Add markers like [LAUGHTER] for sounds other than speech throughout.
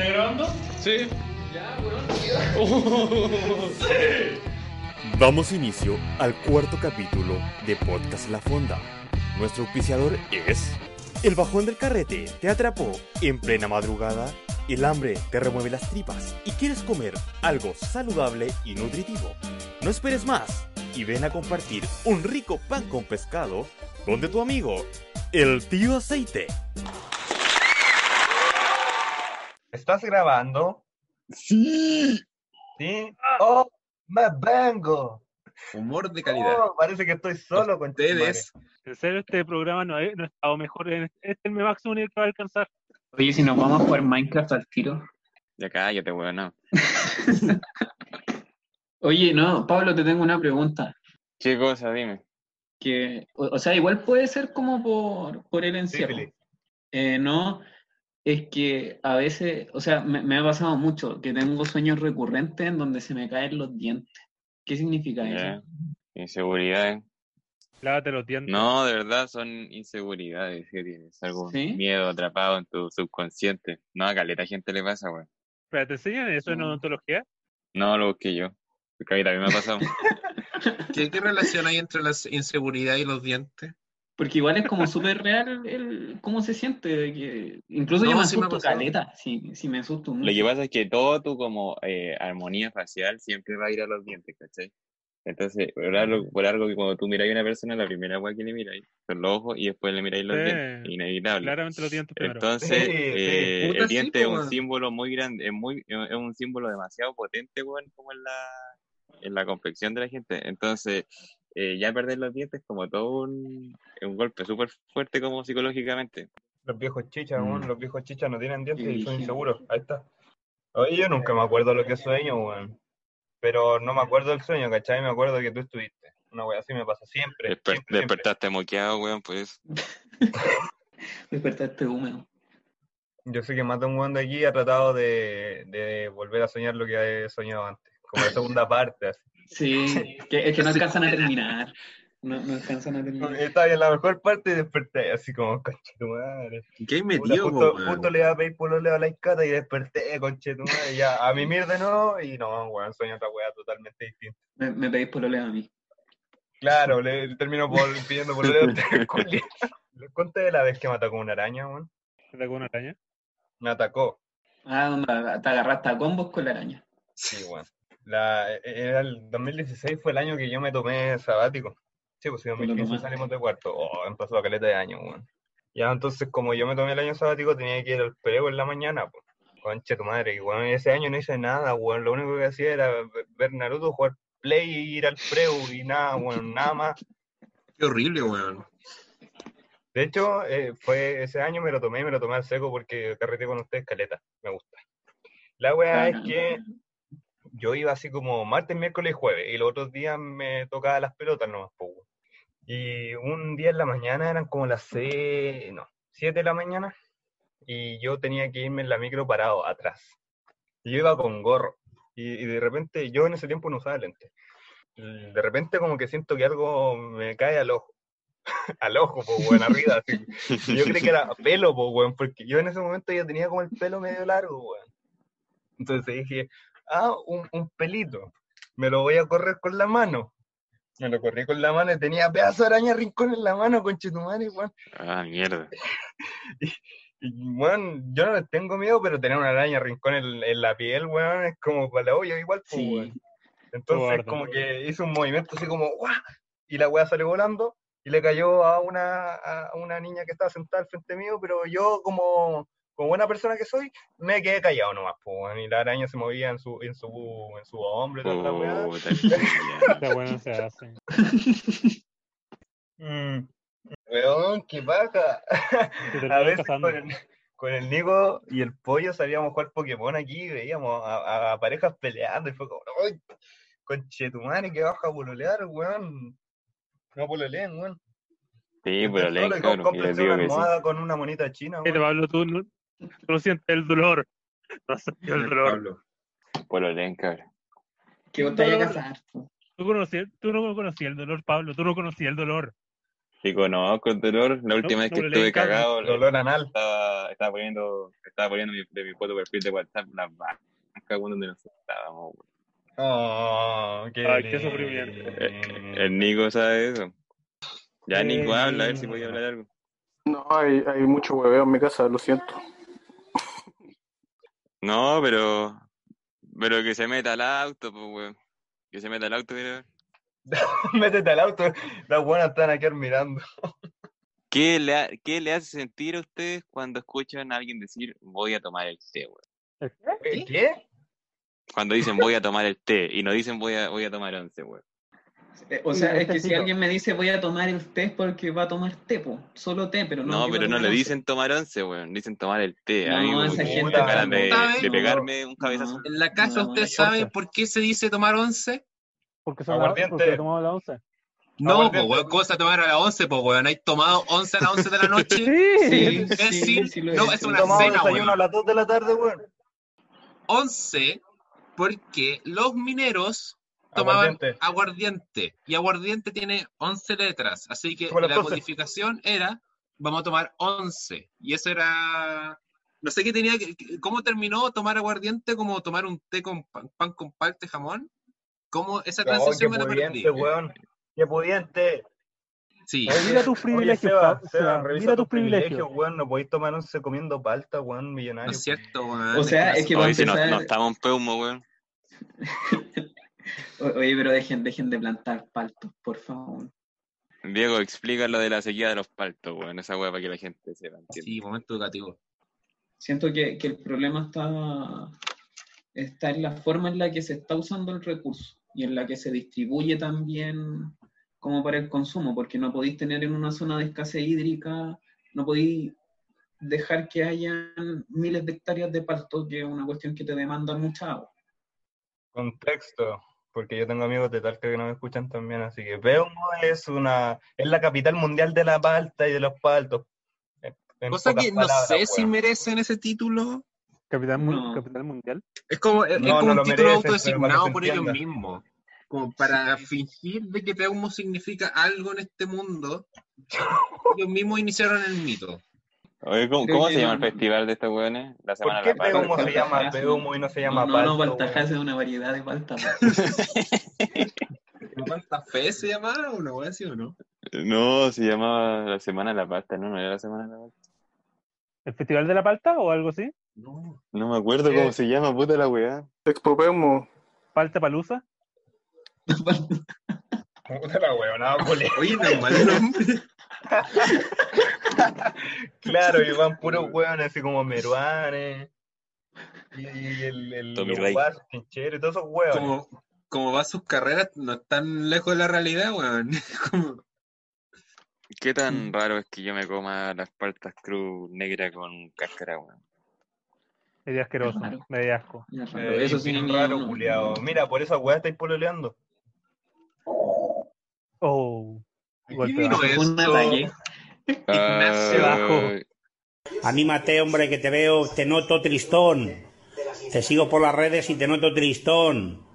¿Estás grabando? Sí. Ya, weón. [LAUGHS] Damos inicio al cuarto capítulo de Podcast La Fonda. Nuestro auspiciador es... El bajón del carrete te atrapó en plena madrugada, el hambre te remueve las tripas y quieres comer algo saludable y nutritivo. No esperes más y ven a compartir un rico pan con pescado donde tu amigo, el tío aceite. ¿Estás grabando? Sí. Sí. ¡Oh! ¡Me vengo! Humor de calidad. Oh, parece que estoy solo con Ustedes, En serio, este programa no, he- no ha estado mejor. en- Este es el máximo nivel que va a alcanzar. Oye, si nos vamos a jugar Minecraft al tiro. ya cállate, weón, no. [LAUGHS] Oye, no, Pablo, te tengo una pregunta. ¿Qué cosa? Dime. Que, o, o sea, igual puede ser como por, por el encierro. Eh, no, es que a veces, o sea, me, me ha pasado mucho que tengo sueños recurrentes en donde se me caen los dientes. ¿Qué significa eso? Inseguridades. Lávate los dientes. No, de verdad son inseguridades que tienes. Algún ¿Sí? miedo atrapado en tu subconsciente. No, a caleta gente le pasa, weón. Espera, ¿te enseñan eso en odontología? No lo busqué yo. Porque a mí también me ha pasado. [LAUGHS] ¿Qué, qué relación hay entre la inseguridad y los dientes? Porque igual es como súper real el, cómo se siente. de que, incluso yo No, me sí me asusto caleta, sí, sí me asusto mucho. Lo que pasa es que todo tu como eh, armonía facial siempre va a ir a los dientes, ¿cachai? Entonces, por algo, por algo que cuando tú miráis a una persona, la primera weá que le miráis son los ojos y después le miráis los Sí. dientes. Inevitable. Claramente los dientes primero. Entonces, Sí, eh, el sí, diente es un símbolo muy grande, es muy, es un símbolo demasiado potente, weón, como en la, en la complexión de la gente. Entonces, eh, ya perder los dientes es como todo un, un golpe súper fuerte como psicológicamente. Los viejos chichas, weón, Mm. los viejos chichas no tienen dientes y son inseguros. Ahí está. Oye, yo nunca me acuerdo lo que sueño, weón. Pero no me acuerdo del sueño, ¿cachai? Me acuerdo que tú estuviste. Una wea así me pasa siempre. Desper- siempre, siempre. despertaste moqueado, weón, pues. [LAUGHS] Despertaste húmedo. Yo sé que más de un weón de aquí ha tratado de, de volver a soñar lo que he soñado antes. Como la segunda parte, así. Sí, que, es que no alcanzan a terminar. No, no alcanzan a terminar. Estaba en la mejor parte y desperté así como, conche tu madre. ¿Qué metido, justo, justo le iba a pedir pololeo a la iscata y desperté, conche tu madre. Ya, a mimir de nuevo y no, weón, sueño otra wea totalmente distinta. Me, me pedís pololeo a mí. Claro, le termino por, pidiendo pololeo a ustedes, [LAUGHS] culiao. Les conté de la vez que me atacó una araña, weón. ¿Te atacó una araña? Me atacó. Ah, donde te agarraste a combos con la araña. Sí, weón. La, era el 2016 fue el año que yo me tomé sabático. Sí, pues lo 2015 tomaste. salimos de cuarto. Oh, han pasado caleta de años, weón. Ya, entonces, como yo me tomé el año sabático, tenía que ir al prego en la mañana, pues. Concha tu madre, y weón, ese año no hice nada, weón. Lo único que hacía era ver- Naruto, jugar Play y ir al prego y nada, weón, nada más. Qué horrible, weón. De hecho, eh, fue ese año me lo tomé y me lo tomé al seco porque carreteé con ustedes caleta. Me gusta. La weá es que yo iba así como martes, miércoles y jueves, y los otros días me tocaba las pelotas nomás, pues. Y un día en la mañana eran como las seis, no, siete de la mañana, y yo tenía que irme en la micro parado atrás. Y yo iba con gorro, y, de repente, yo en ese tiempo no usaba lentes. De repente como que siento que algo me cae al ojo. [LAUGHS] al ojo, pues, weón, arriba. Yo creí que era pelo, pues, weón, porque yo en ese momento ya tenía como el pelo medio largo, weón. Entonces dije, ah, un, un pelito, me lo voy a correr con la mano. Me lo corrí con la mano y tenía pedazo de araña rincón en la mano, conchetumare, weón. Ah, mierda. [LAUGHS] Y, weón, yo no les tengo miedo, pero tener una araña rincón en, en la piel, weón, es como para la olla igual, pues, Sí. weón. Entonces, Guarda. como que hizo un movimiento así como, ¡guau! Y la weá salió volando y le cayó a una, a una niña que estaba sentada al frente mío, pero yo, como, como buena persona que soy, me quedé callado nomás, pues, weón. Y la araña se movía en su, en su, en su hombro y toda la weá. Ya. Está bueno, se hace. [LAUGHS] Mm. Weón, qué paja. [LAUGHS] A veces con el, con el Nico y el pollo sabíamos jugar Pokémon aquí y veíamos a, a- a parejas peleando y fue como, ¡ay! Conchetumare, que baja a pololear, weón. No pololeen, weón. Sí, pero una sí. almohada con una monita china, weón. Pablo, tú no, tú no sientes el dolor. No sientes el dolor. Pablo. Pues lo leen, cabrón. Que vos te vayas a casar. Tú, conocí- tú no conocías el dolor, Pablo. Tú no conocías el dolor. Sí, conozco el dolor. La última No, vez que no estuve cagado, Dolor anal. estaba, estaba poniendo, estaba poniendo mi, de mi foto de perfil de WhatsApp las vacas donde nos estábamos. Oh, qué Ay, qué sufrimiento. lindo. El Nico sabe eso. Ya Qué Nico habla, a ver si lindo. podía hablar algo. No, hay, hay mucho hueveo en mi casa, lo siento. No, pero. Pero que se meta al auto, pues, weón. Que se meta al auto, mira. [LAUGHS] Métete al auto. Las buenas están aquí mirando. ¿Qué le, ha- ¿Qué le hace sentir a ustedes cuando escuchan a alguien decir voy a tomar el té, weón? ¿Qué? ¿Qué? Cuando dicen voy a tomar el té y no dicen voy a, voy a tomar once, weón. Eh, O sea, Sí, es que si alguien me dice voy a tomar el té porque va a tomar té, po. Solo té, pero no. No, pero no le once. dicen tomar once, weón. Dicen tomar el té. No, como esa gente ganas de, de pegarme un cabezazo. No. En la casa, No, ¿usted no sabe por qué se dice tomar once? Porque son la, Aguardiente. porque tomamos la once. No, pues, weón, cosa tomar a las 11, pues, weón. ¿Hay tomado 11 a las 11 de la noche? [LAUGHS] Sí, Es sí, sí he no, es una cena, weón. a las 2 de la tarde, weón. 11 porque los mineros tomaban Aguardiente. aguardiente. Y aguardiente tiene 11 letras. Así que Como la 12. codificación era, vamos a tomar 11. Y eso era... No sé qué tenía que... ¿Cómo terminó tomar aguardiente como tomar un té con pan, pan con parte jamón? ¿Cómo esa Oh, qué transición me la perdí? pudiente, weón. Qué pudiente. Sí. Oye, Mira tus oye, privilegios, Seba, pa- Seba, Seba, revisa mira tus tus privilegios. weón. No podéis tomar once comiendo palta, weón, No millonario. es cierto, weón. O sea, es que no Hoy si no, no estamos en peumo, weón. [LAUGHS] Oye, pero dejen, dejen de plantar paltos, por favor. Diego, explica lo de la sequía de los paltos, weón. Esa weá para que la gente sepa. entienda. Sí, momento educativo. Siento que, que el problema está, está en la forma en la que se está usando el recurso y en la que se distribuye también como para el consumo, porque no podéis tener en una zona de escasez hídrica, no podéis dejar que hayan miles de hectáreas de palto, que es una cuestión que te demanda mucha agua. Contexto, porque yo tengo amigos de Talca que no me escuchan también, así que Peumo es una, es la capital mundial de la palta y de los paltos. En- Cosa que no palabras, sé si merecen ese título. Capital, No. capital mundial. Es como, es, como no un lo título autodesignado por ellos mismos. Como para fingir de que Peumo significa algo en este mundo. [LAUGHS] Ellos mismos iniciaron el mito. Oye, ¿cómo, se llama el festival de estos weones? La Semana ¿Por qué de la Palta. Peumo se Palta llama [LAUGHS] Peumo y no se llama no, palto? no, no? Baltajás es una variedad de palta. ¿Cuánta [LAUGHS] fe se llamaba o no? ¿Así o no? No, se llamaba la Semana de la Palta, no, no era la Semana de la Palta. ¿El Festival de la Palta o algo así? No. No me acuerdo cómo se llama, puta la weá. Expo Peumo. ¿Palta Palusa? [LAUGHS] Puta la culiao. [LAUGHS] Oye, no es mal nombre. [LAUGHS] Claro, y van puros weones así como meruanes. Y, y el, el, Tommy y todos esos weones. Como, como va sus carreras, no están lejos de la realidad, weón. [LAUGHS] Como- ¿Qué tan raro es que yo me coma las paltas cruz negra con cáscara, weón? Medio asqueroso, medio asco. Eh, Eso sí, bien no- raro, no- culiao. Mira, por esa weá estáis pololeando. Oh. ¿Qué Golpe vino esto? Ignacio. [LAUGHS] bajo. Anímate, hombre, que te veo, te noto tristón. Te sigo por las redes y te noto tristón.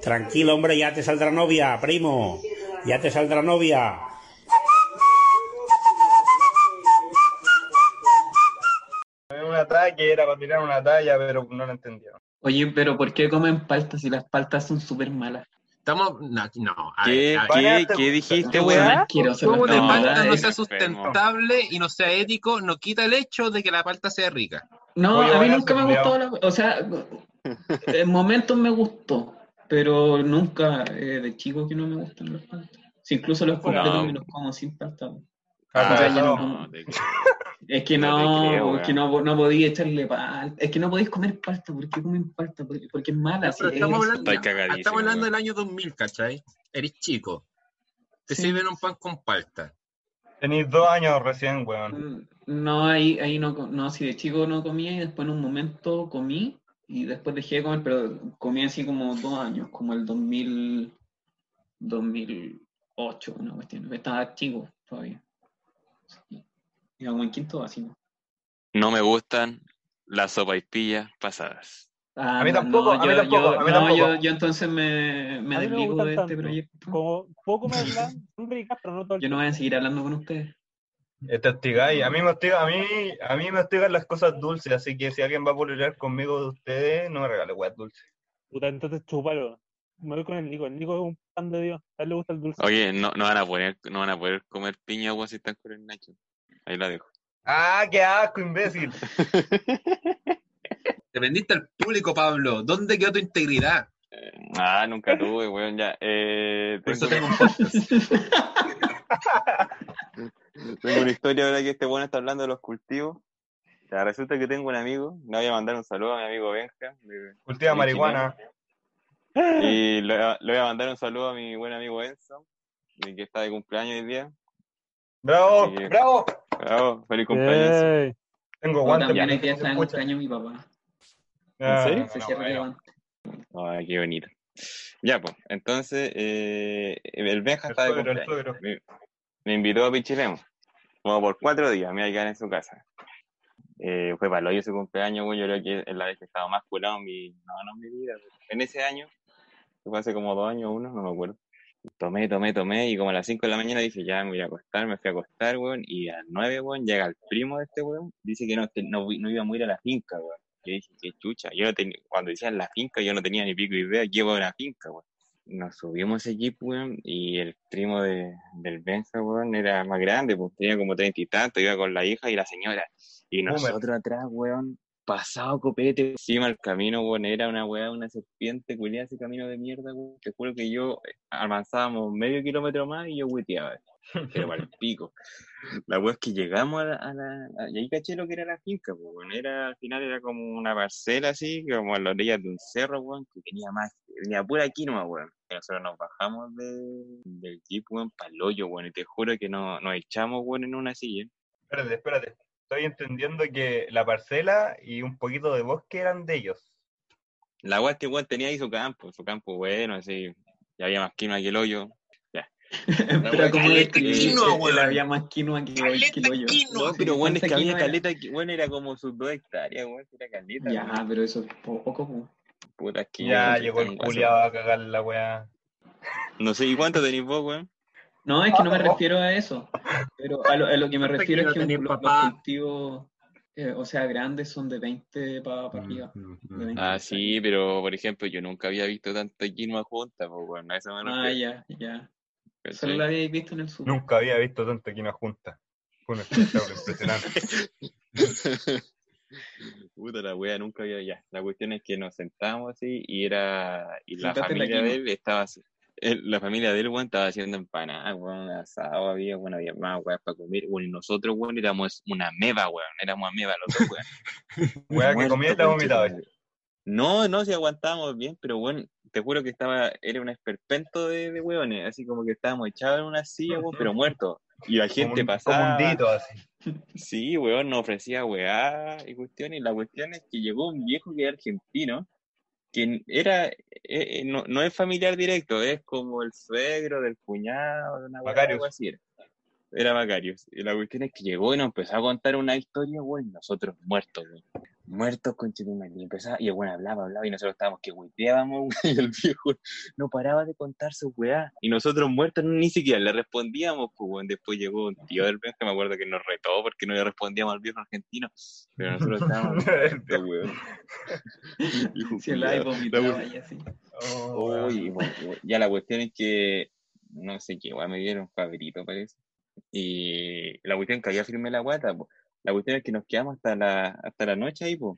Tranquilo, hombre, ya te saldrá novia, primo. Ya te saldrá novia. Era un ataque, era para tirar una talla, pero no lo entendieron. Oye, pero ¿por qué comen paltas si las paltas son súper malas? Estamos. No, no. A ¿Qué, ver, a qué, qué dijiste, El juego de palta no sea enfermo. sustentable y no sea ético, no quita el hecho de que la palta sea rica. No, Oye, a mí nunca me ha gustado la... O sea, [LAUGHS] en momentos me gustó, pero nunca eh, de chico que no me gustan las paltas. Si incluso los completos No. me los como sin palta. Ah, no. no- te- Es que [LAUGHS] No no, creo, es que no, no podía echarle palta. Es que no podéis comer palta. ¿Por qué comen palta? Porque, porque es mala. Estamos es- hablando, estamos del año 2000, ¿cachai? Eres chico. Te Sí. sirven un pan con palta. Tenéis dos años recién, weón. Mm, No, ahí, ahí no, no, si de chico no comía y después en un momento comí y después dejé de comer, pero comí así como dos años, como el 2000, 2008, una cuestión. Estaba chico todavía. Como en quinto básico. No me gustan las sopaipillas pasadas. Ah, A mí tampoco, no, a mí yo- tampoco, yo- a mí no, tampoco. yo, yo entonces me, me desligo de este tanto. proyecto. Como poco me hablan, son ricas, pero no todo el Yo no voy a seguir hablando con ustedes. Eh, Te hostigáis. A mí me hostiga, a mí, a mí me hostigan las cosas dulces, así que si alguien va a pololear conmigo de ustedes, no me regale weas dulces. Puta, entonces chúpalo. Me voy con el Nico. El Nico es un pan de Dios. A él le gusta el dulce. Oye, no, no van a poder, no van a poder comer piña weón si están con el Nacho. Ahí la dejo. ¡Ah, qué asco, imbécil! [LAUGHS] Te vendiste al público, Pablo. ¿Dónde quedó tu integridad? Ah, nunca tuve, weón, ya. Eh, Por eso tengo, un podcast. [LAUGHS] tengo una historia ahora que este bueno está hablando de los cultivos. Ya, resulta que tengo un amigo, le voy a mandar un saludo a mi amigo Benja. de- Cultiva de marihuana. Y le, le voy a mandar un saludo a mi buen amigo Enzo, de que está de cumpleaños hoy día. ¡Bravo! ¡Bravo! Bravo, feliz cumpleaños. Tengo guantes también hoy que día está en escuche. cumpleaños mi papá. Ah, serio? Se cierra el guante. Ay, qué bonito. Ya, pues, entonces, eh, el Benja El está de suegro, cumpleaños. Me, me invitó a Pichilemu, como por cuatro días, me iba a quedar en su casa. Eh, fue para el hoyo su cumpleaños, yo creo que es la vez que estaba más curado en mi, no, no en mi vida, en ese año, fue hace como dos años, uno, no me acuerdo. Tomé, tomé, tomé, y como a las cinco de la mañana dije, ya me voy a acostar, me fui a acostar, weón, y a las nueve, weón, llega el primo de este weón, dice que no, que no, no iba a ir a la finca, weón. Yo dije, qué chucha, yo no tenía, cuando decían la finca, yo no tenía ni pico idea iba a una finca, weón. Nos subimos ese jeep, weón, y el primo de, del Benja, weón, era más grande, pues tenía como treinta y tanto, iba con la hija y la señora. Y nosotros atrás, weón, pasado copete, encima el camino, weón, era una weá, una serpiente, culiada ese camino de mierda, weón. Te juro que yo eh, avanzábamos medio kilómetro más y yo hueteaba, pero para el [LAUGHS] pico. La weá es que llegamos a la, a la- a- y ahí caché lo que era la finca, pues, weón. Era, al final era como una parcela así, como a las orillas de un cerro, weón, que tenía más, tenía pura quinoa, weón. Y nosotros nos bajamos de, del jeep, weón, para el hoyo, weón, y te juro que no, nos echamos, weón, en una silla. Espérate, espérate. Estoy entendiendo que la parcela y un poquito de bosque eran de ellos. La weá es que weón tenía ahí su campo, su campo bueno, así, ya había más quinoa que el hoyo. [LAUGHS] Pero como que quinoa, weón. había más quinoa que hoy que lo yo. No, pero bueno, es que ¿Cuánta había caleta, bueno, era como sus dos hectáreas, weón, era caleta. Ya, weón. pero eso es poco, po. Puta, es que Ya yo- llegó el culiado a cagar la weá. No sé, ¿y cuánto tenéis vos, weón? No, es que no me refiero a eso. Pero a lo, a lo que me ¿Cuánta refiero es que un- los, los cultivos, eh, o sea, grandes son de 20 para arriba. de 20 Ah, sí, pero por ejemplo, yo nunca había visto tanta quinoa junta, pues, weón, a eso me Ah, ya, ya. Solo la habéis visto en el sur. Nunca había visto tanta quinoa junta. Fue un espectáculo impresionante. [LAUGHS] Puta la wea, nunca había ya. La cuestión es que nos sentamos así y era. Y la familia de él estaba. así- la familia de él, weón, estaba haciendo empanadas, weón, asado había, bueno, había más weas para comer. Bueno, y nosotros, weón, éramos una meba, weón. Éramos ameba los dos, weón. [LAUGHS] Weá que comía y la vomitaba. No, no, si aguantábamos bien, pero bueno, te juro que estaba, era un esperpento de, de weones, así como que estábamos echados en una silla, weón, pero muertos. Y la Como gente como pasaba. un dito así. Sí, weón, nos ofrecía weá y cuestiones. Y la cuestión es que llegó un viejo que era argentino, que era, eh, eh, no, no es familiar directo, es como el suegro del cuñado, de una algo así era. Era Macarius. Y la cuestión es que llegó y nos empezó a contar una historia, weón, y nosotros muertos, weón. Muertos con Y empezaba, y el weón hablaba, hablaba, y nosotros estábamos que huiteábamos, [LAUGHS] y el viejo no paraba de contar su weá. Y nosotros muertos ni siquiera le respondíamos, pues, weón. Después llegó un tío del Benja, me acuerdo que nos retó porque no le respondíamos al viejo argentino. Pero nosotros estábamos [LAUGHS] muertos, weón. [LAUGHS] Hijo Si el culiao. hay La vomitaba weá- y así. Oh, weón. Uy, bueno, bueno, ya la cuestión es que no sé qué, weá, me dieron favorito, parece. Y la cuestión que había firmé la guata. La cuestión es que nos quedamos hasta la, hasta la noche ahí, pues.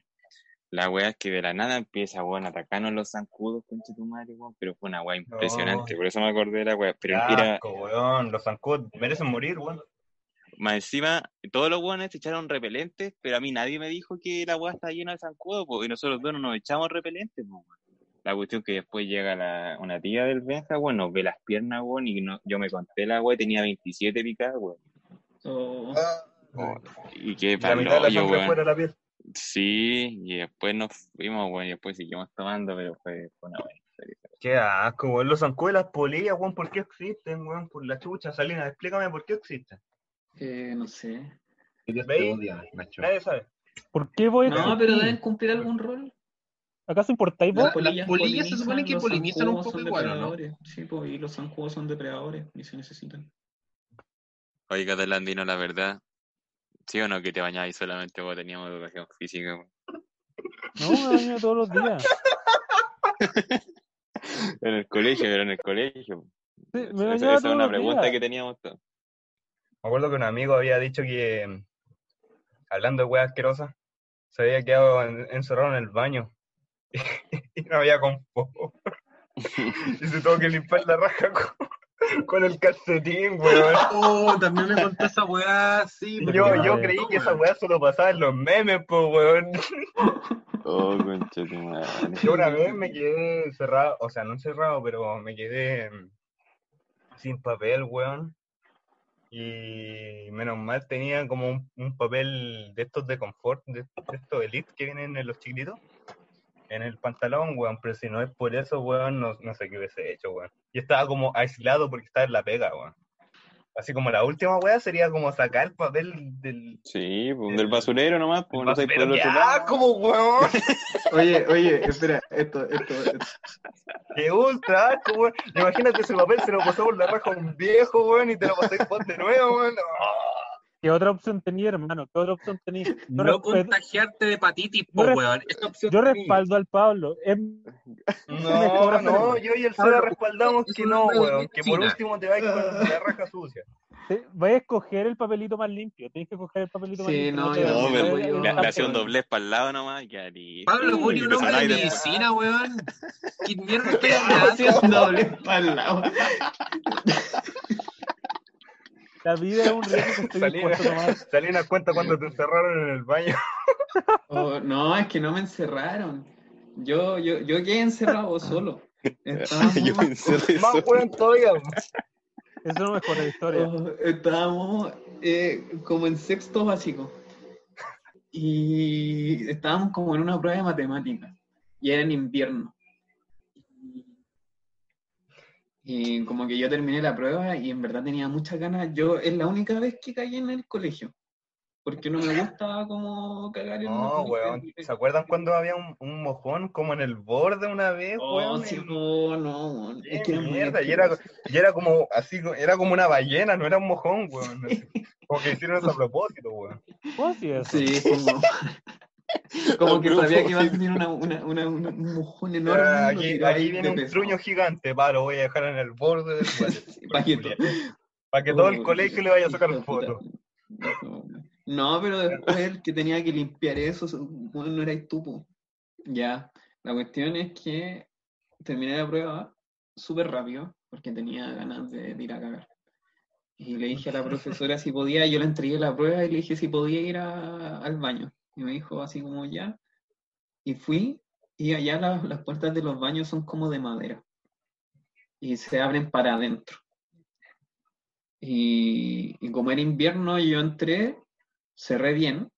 La weá es que de la nada empieza, weón, a atacarnos los zancudos, concha tu madre, weón, pero fue una weá impresionante, No. por eso me acordé de la weá. Pero Qué era, weón. Los zancudos merecen morir, weón. más encima, todos los weones se echaron repelentes, pero a mí nadie me dijo que la weá está llena de zancudos, po, y nosotros dos no nos echamos repelentes, po, weón. La cuestión que después llega la, una tía del Benja, weón, nos ve las piernas, weón, y no, yo me conté la weá y tenía 27 picadas, weón. Oh, Oh, y qué La mitad de la weón. fuera la piel. Sí, y después nos fuimos, weón, y después seguimos tomando, pero fue, fue una buena. Qué asco, weón. Los zancudos y las polillas, weón, ¿por qué existen, weón? Por la chucha, Salina, explícame por qué existen. eh, no sé. Nadie sabe. ¿Por qué voy a No, pero deben cumplir algún rol. ¿Acaso importáis La- vos? las polillas se supone que polinizan un poco igual, ¿o no? Sí, pues, y los zancudos son depredadores y se necesitan. Oiga, Delandino, la verdad, ¿sí o no que te bañabas solamente cuando teníamos educación física? No, me baño todos los días. [LAUGHS] En el colegio, pero en el colegio. Sí, me Esa- esa es una los pregunta días. que teníamos todos. Me acuerdo que un amigo había dicho que, hablando de weas asquerosas, se había quedado en- encerrado en el baño [LAUGHS] y no había confort. [LAUGHS] Y se tuvo que limpiar la raja con, con el calcetín, weón. Oh, también me contó esa weá, sí. Porque Yo, me yo creí que esa wea solo pasaba en los memes, po, weón. Oh, concha tu madre. Yo una vez me quedé encerrado, o sea, no encerrado, pero me quedé mm, sin papel, weón. Y menos mal tenía como un, un papel de estos de confort, de, de estos elite que vienen en los chiquititos, en el pantalón, weón. Pero si no es por eso, weón, no, no sé qué hubiese hecho, weón. Y estaba como aislado porque estaba en la pega, weón. Así como la última weá sería como sacar el papel del. Sí, pues del basurero nomás, pues del no sé por basurero. el ¡Qué otro lado. asco, weón! [LAUGHS] Oye, oye, espera, esto, esto, esto. ¡Qué ultra asco, weón! Imagínate ese papel se lo pasó por la raja a un viejo, weón, y te lo pasé de nuevo, weón. ¿Qué otra opción tenía, hermano? ¿Qué otra opción tenía? No respeto- contagiarte de hepatitis, po, weón. Yo tenía. respaldo al Pablo. Es No, [LAUGHS] no, yo y el Seba respaldamos que no weón. Que por último te vayas con la raja sucia. Voy a escoger el papelito más limpio. Tienes que coger el papelito más Sí, limpio. no, pero a- le, le hacía un doblez para el lado nomás y ya listo. Pablo, ni un Y hombre de medicina, weón. ¿Qué mierda [LAUGHS] estoy Haciendo hablando? doble para el lado. [LAUGHS] La vida es un riesgo que estoy Salina, dispuesto a tomar. [LAUGHS] Salina cuenta cuando te encerraron en el baño. Oh, no, es que no me encerraron. Yo, yo, yo quedé encerrado solo. Estábamos, [LAUGHS] Yo [LAUGHS] Más eso. weón todavía. Eso no mejora la historia. oh, estábamos eh, como en sexto básico. Y estábamos como en una prueba de matemáticas. Y era en invierno. Y como que yo terminé la prueba y en verdad tenía muchas ganas. Yo es la única vez que caí en el colegio. Porque no me gusta como cagar en No, weón. ¿Se acuerdan cuando había un, un mojón como en el borde una vez, Oh, weón? sí, no, no, weón. Es que mierda, y era, y era como así, era como una ballena, no era un mojón, weón. [LAUGHS] Como que hicieron eso a propósito, weón. ¿Cómo hacía eso? Sí, como, [LAUGHS] como que sabía que iba a tener una, una, una, una- un mojón enorme. Ah, aquí, ahí viene un pesado. truño gigante, pa, lo voy a dejar en el borde del [LAUGHS] paquito. Para que todo el colegio le vaya a sacar fotos. [LAUGHS] No, pero después el que tenía que limpiar eso, bueno, no erais tú, po. Ya, la cuestión es que terminé la prueba súper rápido, porque tenía ganas de, de ir a cagar. Y le dije a la profesora si podía, yo le entregué la prueba y le dije si podía ir a- al baño. Y me dijo así como ya. Y fui, y allá las, las puertas de los baños son como de madera. Y se abren para adentro. Y, y como era invierno, yo entré, cerré bien.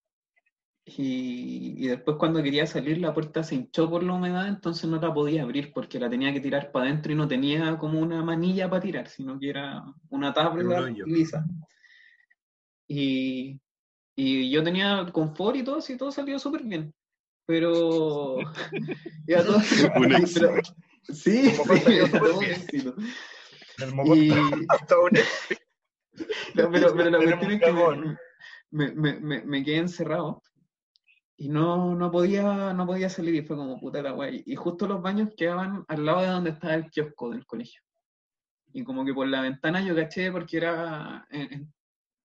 Y, y después cuando quería salir, la puerta se hinchó por la humedad, entonces no la podía abrir porque la tenía que tirar para adentro y no tenía como una manilla para tirar, sino que era una tabla lisa. Y, y yo tenía confort y todo, así todo salió súper bien. Pero. [LAUGHS] ya todo- [LAUGHS] Un pero- sí, sí, [LAUGHS] todo un éxito. El Y, hasta un no, pero, pero la cuestión es que me, me, me, me quedé encerrado y no, no, podía, no podía salir y fue como puta la guay. Y justo los baños quedaban al lado de donde estaba el kiosco del colegio. Y como que por la ventana yo caché porque era en-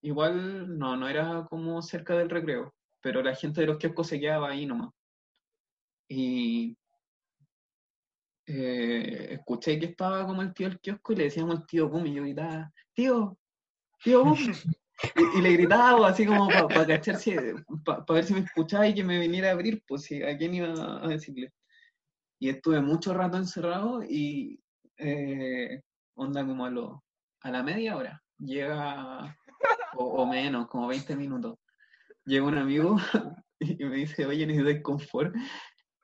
igual, no, no era como cerca del recreo, pero la gente de los kioscos se quedaba ahí nomás. Y eh, escuché que estaba como el tío del kiosco y le decíamos el tío Gumi y yo gritaba, tío, tío Gumi. [LAUGHS] Y, y le gritaba así como para si, para ver si me escuchaba y que me viniera a abrir, pues si a quién iba a decirle. Y estuve mucho rato encerrado y eh, onda como a, lo, a la media hora llega o, menos, como 20 minutos. Llega un amigo [LAUGHS] y me dice, oye, necesitas confort.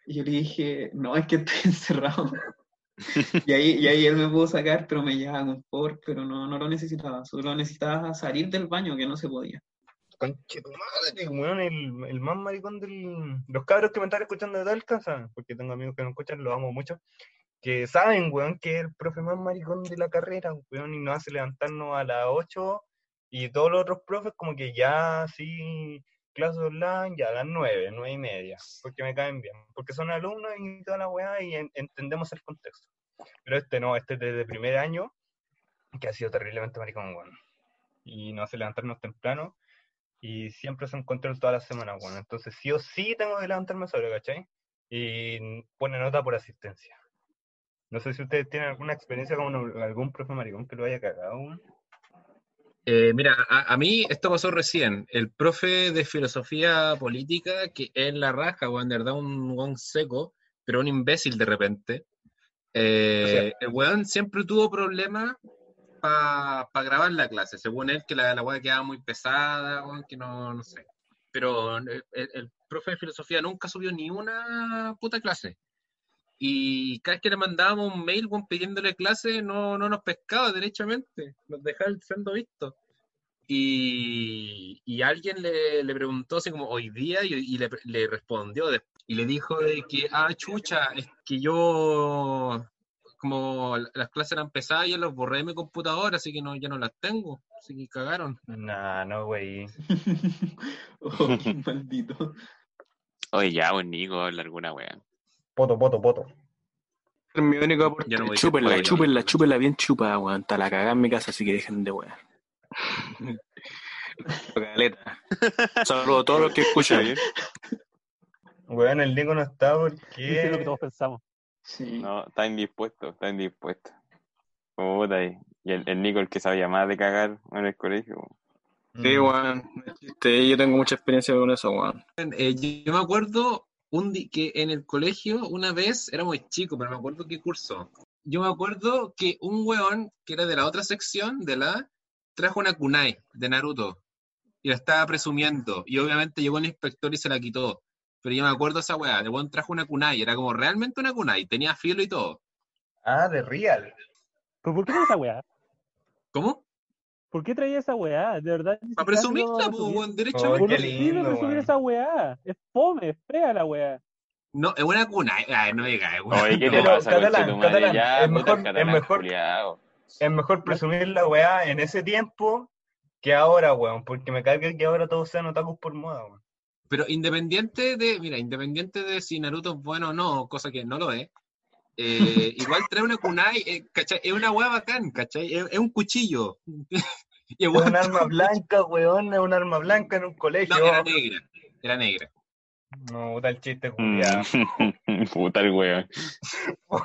Y yo le dije, no, es que estoy [LAUGHS] encerrado. Y ahí, y ahí él me pudo sacar, pero me llevaba confort, pero no, no lo necesitaba. Solo necesitaba salir del baño, que no se podía. Conche tu madre, weón, el, el más maricón del. Los cabros que me están escuchando de Talca, ¿saben? Porque tengo amigos que no escuchan, los amo mucho. Que saben, weón, que es el profe más maricón de la carrera, weón, y nos hace levantarnos a las 8 y todos los otros profes, como que ya sí, clase online, ya a las 9, 9 y media, porque me caen bien. Porque son alumnos y toda la weá y en- entendemos el contexto. Pero este no, este es desde primer año, que ha sido terriblemente maricón, weón. Y nos hace levantarnos temprano y siempre es un control todas las semanas, bueno. Entonces, sí o sí tengo que levantarme solo, ¿cachai? Y pone nota por asistencia. No sé si ustedes tienen alguna experiencia con algún profe maricón que lo haya cagado. weón. Eh, mira, a, a mí esto pasó recién. El profe de filosofía política, que es la raja, weón, de verdad, un weón seco, pero un imbécil de repente. Eh, el weón siempre tuvo problemas para grabar la clase. Según él, que la, la weá quedaba muy pesada, weón, que no, no sé. Pero el, el- el profe de filosofía nunca subió ni una puta clase. Y cada vez que le mandábamos un mail pidiéndole clase, no, no nos pescaba derechamente, nos dejaba siendo vistos. Y, y alguien le, le preguntó así como hoy día y, y le, le respondió después. Y le dijo de que, ah, chucha, es que yo, como las clases eran pesadas, ya los borré de mi computadora, así que no, ya no las tengo. Así que cagaron. Nah, no, güey. [LAUGHS] Oh, maldito. Oye, ya, un Nico, habla alguna wea. Poto, poto, poto. Es mi único aporte. No voy a decir chúpenla, chúpenla, chúpenla bien chupada, weón. Está la cagada en mi casa, así que dejen de weón. [LAUGHS] Caleta. Saludos a todos los que escuchan. Weón, el Nico no está Sí, es lo que porque. todos pensamos. Sí. No, está indispuesto, está indispuesto. Puta, y y el, el Nico el que sabía más de cagar en el colegio. Sí, weón. no es chiste, Yo tengo mucha experiencia con eso, weón. Eh, yo me acuerdo un que en el colegio una vez, era muy chico, pero me acuerdo qué curso. Yo me acuerdo que un weón que era de la otra sección, de la, trajo una kunai de Naruto y la estaba presumiendo. Y obviamente llegó el inspector y se la quitó. Pero yo me acuerdo esa weá, el weón trajo una kunai, era como realmente una kunai, tenía filo y todo. Ah, de Real. ¿Pero por qué esa weá? ¿Cómo? ¿Por qué traía esa weá? De verdad. Para presumirla, po, presumía. weón, Oh, derechamente. ¿Por qué presumir esa weá? Es fome, es fea la weá. No, es una kunai. Ay, no diga, weón. Oye, ¿qué te Pero, pasa, catalán, catalán, Ya, es mejor- es catalán, mejor-. Es mejor presumir la weá en ese tiempo que ahora, weón. Porque me carga que ahora todos sean otakus por moda, weón. Pero independiente de, mira, independiente de si Naruto es bueno o no, cosa que no lo es, eh, [LAUGHS] igual trae una kunai, eh, ¿cachai? Es una hueá bacán, ¿cachai? Es, es un cuchillo. [LAUGHS] Es un arma blanca, weón. Es un arma blanca en un colegio. No, era negra, era negra. No, puta el chiste, Mm. culiao. [LAUGHS] Puta el weón.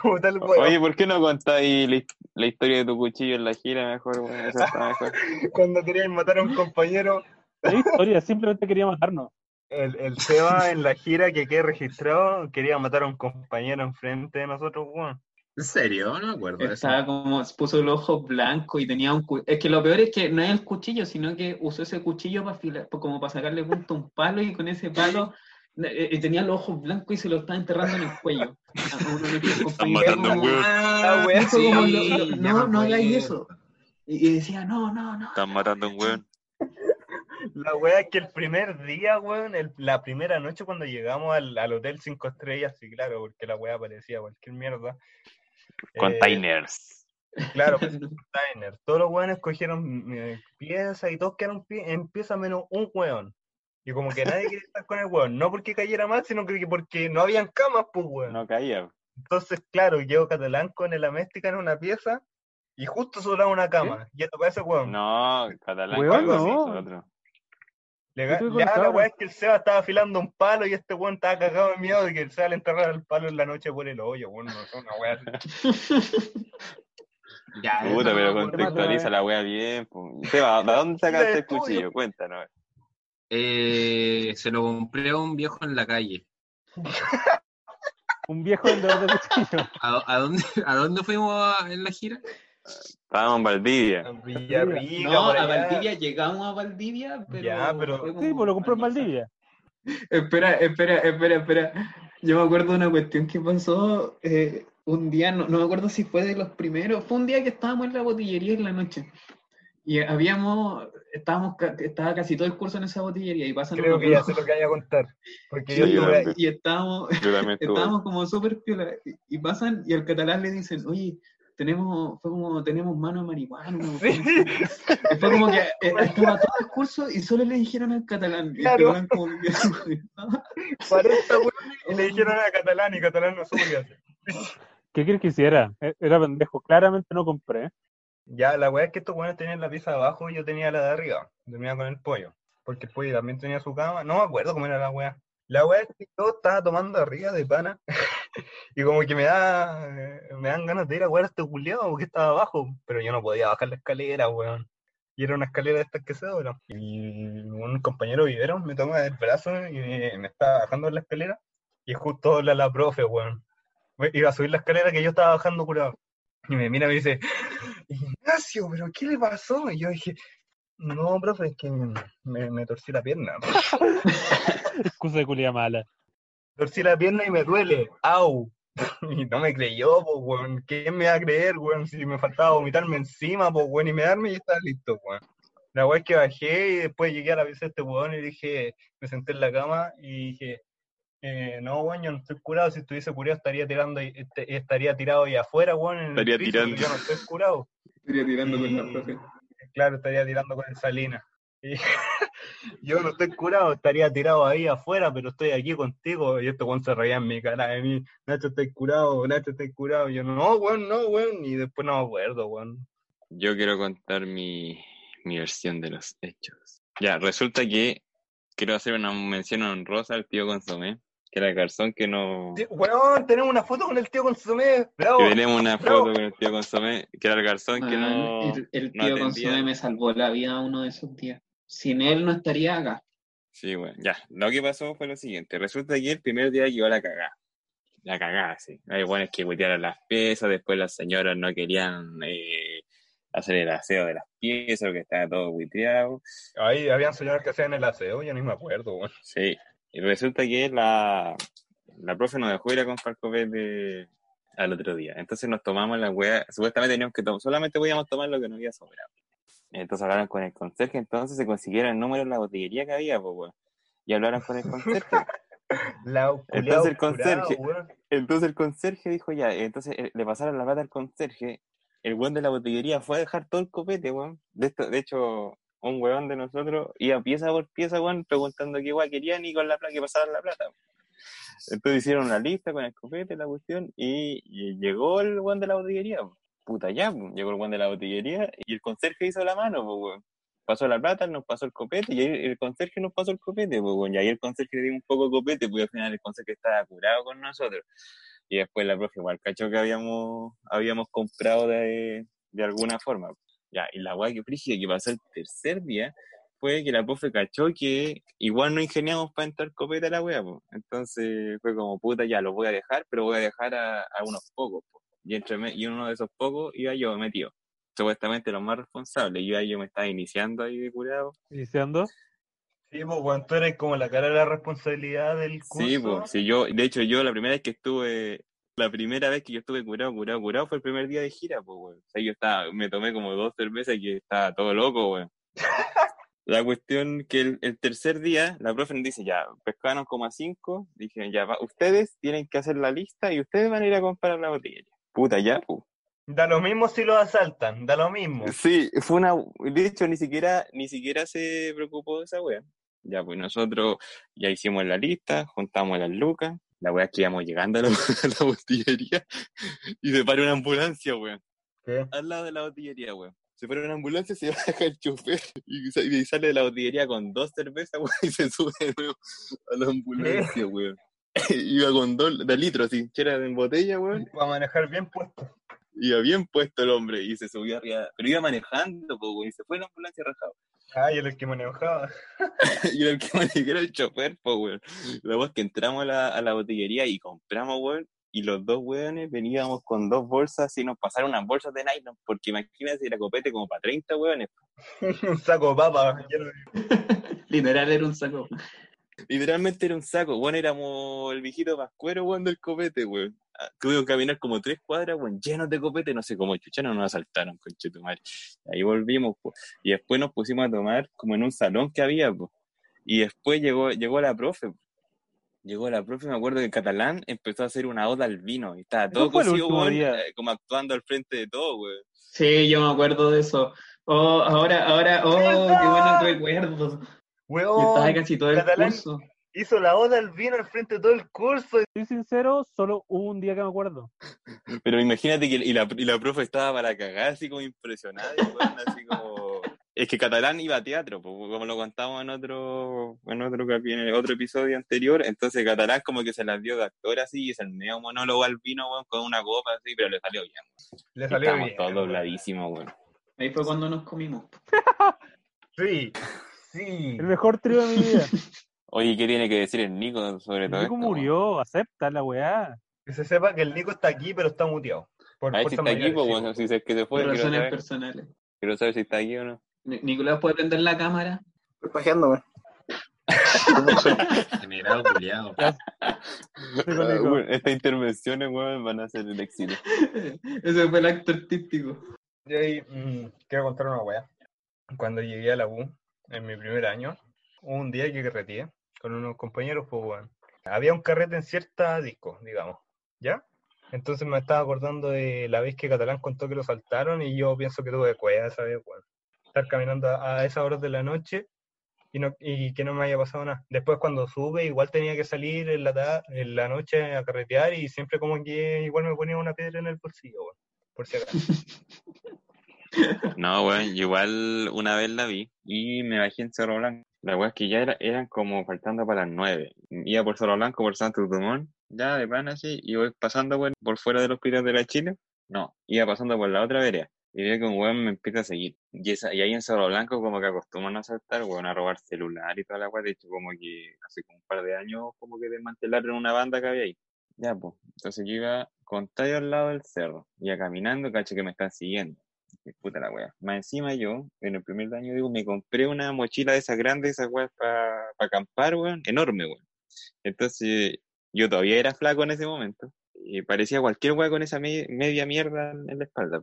Puta el weón. Oye, ¿por qué no contáis la, la historia de tu cuchillo en la gira mejor, weón? Eso está mejor. Cuando querían matar a un compañero, La historia, simplemente quería matarnos. El, el Seba en la gira que quedé registrado quería matar a un compañero enfrente de nosotros, weón. ¿En serio? No me acuerdo eso. Estaba como, puso los ojos blancos y tenía un Es que lo peor es que no es el cuchillo, sino que usó ese cuchillo para afilar, pa- como para sacarle punto a un palo y con ese palo eh, eh, tenía los ojos blancos y se lo estaba enterrando en el cuello. Están matando un weón. Ah, sí, no, no hagáis eso. Y, y decía, no, no, no. Están matando a un weón. La wea es que el primer día, weón, el- la primera noche cuando llegamos al, al hotel cinco estrellas, sí, claro, porque la wea parecía cualquier mierda. Eh, Containers. claro, [LAUGHS] pues, container. Todos los weones cogieron eh, piezas y todos quedaron pie- en pieza menos un weón. Y como que nadie quería estar con el weón, no porque cayera mal, sino que porque no habían camas, pues weón. No caía. Entonces, claro, llegó Catalán con el Améstica en una pieza y justo sobraba una cama. Y esto para ese weón. No, catalán. Weón, algo así, no. Le la weá es que el Seba estaba afilando un palo y este weón estaba cagado de miedo de que el Seba le enterrara el palo en la noche por el hoyo, weón. No, es una weá. así. [LAUGHS] Ya, Puta, pero no contextualiza la wea bien. po. Seba, ¿de dónde sacaste el cuchillo? Cuéntanos. Eh, se lo compré a un viejo en la calle. [LAUGHS] Un viejo vendedor de cuchillos. ¿A, a dónde, ¿A dónde fuimos a- en la gira? Estábamos en Valdivia. Villarrica, No, a. Valdivia llegamos a Valdivia, pero. Ya, pero- Sí, pues lo compró en Valdivia. Espera, espera, espera, espera. Yo me acuerdo de una cuestión que pasó eh, un día, no, no me acuerdo si fue de los primeros, fue un día que estábamos en la botillería en la noche. Y habíamos, estábamos, estaba casi todo el curso en esa botillería y pasan Creo unos que ya sé lo que vaya a contar. Porque Sí, yo estuve y estábamos, Yo [LAUGHS] estábamos como súper piola y, y pasan y al catalán le dicen, oye, tenemos, fue como, tenemos mano de marihuana. una cuestión así". Y fue como que [LAUGHS] eh, estaba todo el curso y solo le dijeron al catalán. Y el Claro. catalán como que quedó- 40 hueones y le dijeron a Catalán y Catalán no supo qué hacer. ¿Qué quieres que hiciera? E- Era pendejo. Claramente no compré. Ya, la weá es que estos weones tenían la pieza de abajo y yo tenía la de arriba. Dormía con el pollo. Porque el pollo también tenía su cama. No me acuerdo cómo era la weá. La weá que yo estaba tomando arriba de pana. [LAUGHS] y como que me da me dan ganas de ir a jugar este culiado porque estaba abajo. Pero yo no podía bajar la escalera, weón. Y era una escalera de estas que se doblan. Y un compañero vivero me toma del brazo y me, me está bajando la escalera. Y justo habla la profe, weón. Iba a subir la escalera que yo estaba bajando curado. Y me mira y me dice, Ignacio, ¿pero qué le pasó? Y yo dije, no, profe, es que me, me torcí la pierna. [LAUGHS] Excusa de culia mala. Torcí la pierna y me duele. ¡Au! [LAUGHS] Y no me creyó, pues, weón. ¿Quién me va a creer, weón? Si me faltaba vomitarme encima, pues, weón, y me darme y estaba listo, weón. La weón es que bajé y después llegué a la pieza de este weón y dije, me senté en la cama y dije, eh, no, weón, yo no estoy curado. Si estuviese curado estaría tirando, ahí- este- estaría tirado ahí afuera, weón, en el Estaría piso, tirando. yo no estoy curado. Estaría tirando con la profe. Claro, estaría tirando con el Salina. Y [LAUGHS] yo no estoy curado, estaría tirado ahí afuera, pero estoy aquí contigo. Y este weón se reía en mi cara de mí. Nacho, estoy curado, Nacho, estoy curado. Y yo, no, weón, no, weón. Y después no me acuerdo, weón. Yo quiero contar mi, mi versión de los hechos. Ya, resulta que quiero hacer una mención honrosa al tío Consomé, que era el garzón que no... Sí, Weón, tenemos una foto con el tío Consomé. Bravo. Que tenemos una bravo. foto con el tío Consomé, que era el garzón que no... el, el no tío atendía. Consomé me salvó la vida uno de esos días. Sin él no estaría acá. Sí, bueno, ya. Lo que pasó fue lo siguiente. Resulta que el primer día llegó la cagada. La cagada, sí. Hay buenos que cuitearon las piezas, después las señoras no querían eh, hacer el aseo de las piezas porque estaba todo cuiteado. Ahí habían señores que hacían el aseo, yo ni me acuerdo, weón. Sí. Y resulta que la, la profe nos dejó ir a comprar copete al otro día. Entonces nos tomamos la weá. Supuestamente teníamos que tomar, solamente podíamos tomar lo que nos había sobrado. Entonces hablaron con el conserje, entonces se consiguieron el número de la botillería que había, pues, weón. Y hablaron con el conserje. [LAUGHS] La Entonces el conserje, entonces el conserje dijo ya, entonces eh, le pasaron la plata al conserje, el weón de la botillería fue a dejar todo el copete, weón. De, esto, de hecho, un weón de nosotros iba pieza por pieza, weón, preguntando qué weón querían y con la plata, que pasaran la plata. Entonces hicieron una lista con el copete, la cuestión, y, llegó el weón de la botillería, puta ya, llegó el weón de la botillería y el conserje hizo la mano, pues. Pasó la plata, nos pasó el copete y ahí el conserje nos pasó el copete, pues, weón. Y ahí el conserje le dio un poco de copete, porque al final el conserje estaba curado con nosotros. Y después la profe igual cachó que habíamos, habíamos comprado de, de alguna forma. Ya, y la weá que frígida que pasó el tercer día fue que la profe cachó que igual no ingeniamos para entrar copete a la weá, pues. Entonces fue como, puta, ya lo voy a dejar, pero voy a dejar a, a unos pocos, po. Y, entre me- y uno de esos pocos iba yo metido. Supuestamente los más responsables. Yo ahí yo me estaba iniciando ahí de curado. ¿Iniciando? Sí, pues, weón, tú eres como la cara de la responsabilidad del curso. Sí, pues, sí, yo, de hecho, yo la primera vez que estuve, la primera vez que yo estuve curado, curado, curado, fue el primer día de gira, pues, weón. O sea, yo estaba, me tomé como dos cervezas y que estaba todo loco, weón. [LAUGHS] La cuestión que el, el tercer día, la profe nos dice, ya, pescaron como a cinco, dije, ya, va, ustedes tienen que hacer la lista y ustedes van a ir a comprar la botella. Puta, ya, pues. Da lo mismo si lo asaltan, da lo mismo. Sí, fue una, de hecho, ni siquiera, ni siquiera se preocupó de esa wea. Ya, pues nosotros ya hicimos la lista, juntamos las lucas, la wea es que íbamos llegando a la, [LAUGHS] a la botillería y se para una ambulancia, weón. ¿Qué? Al lado de la botillería, weón. Se para una ambulancia, se [LAUGHS] baja el chofer y, sa- y sale de la botillería con dos cervezas, [LAUGHS] weón, y se sube de nuevo a la ambulancia, weón. Iba con dos de litros, así, que era en botella, weón. Para manejar bien puesto. Iba bien puesto el hombre y se subió arriba. Pero iba manejando, güey, y se fue en la ambulancia rajado. Ah, [LAUGHS] y el que manejaba. y era el que manejaba el chofer, po, güey. La voz que entramos a la, a la botillería y compramos, güey. y los dos weones veníamos con dos bolsas y nos pasaron unas bolsas de nylon, porque imagínate era copete como para 30 weones. [LAUGHS] un saco de papa. [LAUGHS] Literal era un saco. Literalmente era un saco, weón, éramos el viejito pascuero, weón, del copete, weón. Ah, Tuvimos que caminar como tres cuadras, weón, llenos de copete, no sé cómo chucha, no nos asaltaron, conchetumare. Ahí volvimos, pues. Y después nos pusimos a tomar como en un salón que había, pues. Y después llegó, llegó la profe, po. Llegó la profe, me acuerdo que en catalán empezó a hacer una oda al vino. Y estaba todo cosido, weón, día. eh, como actuando al frente de todo, weón. Sí, yo me acuerdo de eso. Oh, ahora, ahora, oh, qué buenos recuerdos. Weón, casi todo el catalán. curso. hizo la oda al vino al frente de todo el curso. Soy sincero, solo hubo un día que me acuerdo. [LAUGHS] Pero imagínate que y la, y la profe estaba para cagar, así como impresionada, y, weón, así como... Es que Catalán iba a teatro, pues, como lo contamos en otro, en otro en el otro episodio anterior, entonces Catalán como que se las dio de actor así, y es el medio monólogo al vino, weón, con una copa así, pero le salió bien. Le salió Estábamos bien. todos dobladísimos, weón. Ahí fue cuando nos comimos. Sí, sí. El mejor trío de mi vida. [LAUGHS] Oye, ¿qué tiene que decir el Nico sobre El todo Nico esto? weón? murió, acepta la weá. Que se sepa que el Nico está aquí, pero está muteado. Por A ver si está aquí, pues, bueno, si es que se fue, razones saber, personales. quiero saber si está aquí o no. Ni- Nicolás, ¿puede prender la cámara? Estoy pajeando, weón. [LAUGHS] Generado culiado. [LAUGHS] Nico. Estas intervenciones, weón, van a ser el éxito. Ese fue el acto artístico. Yo ahí mm, quiero contar una weá. Cuando llegué a la U, en mi primer año, un día que carreteé con unos compañeros, pues weón. Había un carrete en cierta disco, digamos, ¿ya? Entonces me estaba acordando de la vez que Catalán contó que lo saltaron y yo pienso que tuve cueva esa vez, weón. Estar caminando a, esas horas de la noche y, no, y que no me haya pasado nada. Después cuando sube, igual tenía que salir en la, en la noche a carretear y siempre como que igual me ponía una piedra en el bolsillo, weón. Por si acaso. [LAUGHS] No, yo igual una vez la vi y me bajé en Cerro Blanco. La weá es que ya era, eran como faltando para las nueve. Iba por Cerro Blanco, por Santo Dumont, ya de pan así, y voy pasando por fuera del hospital de la Chile. No, iba pasando por la otra vereda. Y veo que un weón me empieza a seguir. Y, esa, y ahí en Cerro Blanco como que acostumbran a saltar, weón, a robar celular y toda la weá. De hecho, como que hace como un par de años como que desmantelaron una banda que había ahí. Ya, pues. Entonces yo iba con tallo al lado del cerro. Iba caminando, cacho que me están siguiendo. Puta la wea. Más encima yo, en el primer año, digo, me compré una mochila de esas grandes, esas weas para acampar, weón, enorme, weón. Entonces, yo todavía era flaco en ese momento. Y parecía cualquier wea con esa me- media mierda en en la espalda.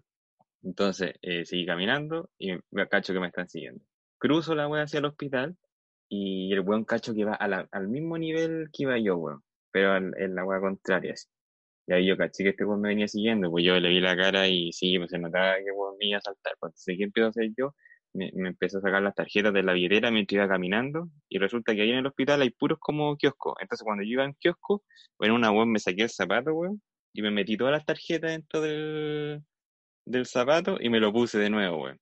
Entonces, eh, seguí caminando y me cacho que me están siguiendo. Cruzo la wea hacia el hospital y el weón cacho que va a al mismo nivel que iba yo, weón. Pero al- en la wea contraria, así. Y ahí yo caché que este weón me venía siguiendo, pues yo le vi la cara y sí, pues se notaba que weón me iba a saltar. Pues entonces, ¿qué empiezo a hacer yo? Me, me empecé a sacar las tarjetas de la billetera mientras iba caminando y resulta que ahí en el hospital hay puros como kioscos. Entonces cuando yo iba en kiosco, en una weón me saqué el zapato, weón, y me metí todas las tarjetas dentro del, del zapato y me lo puse de nuevo, weón.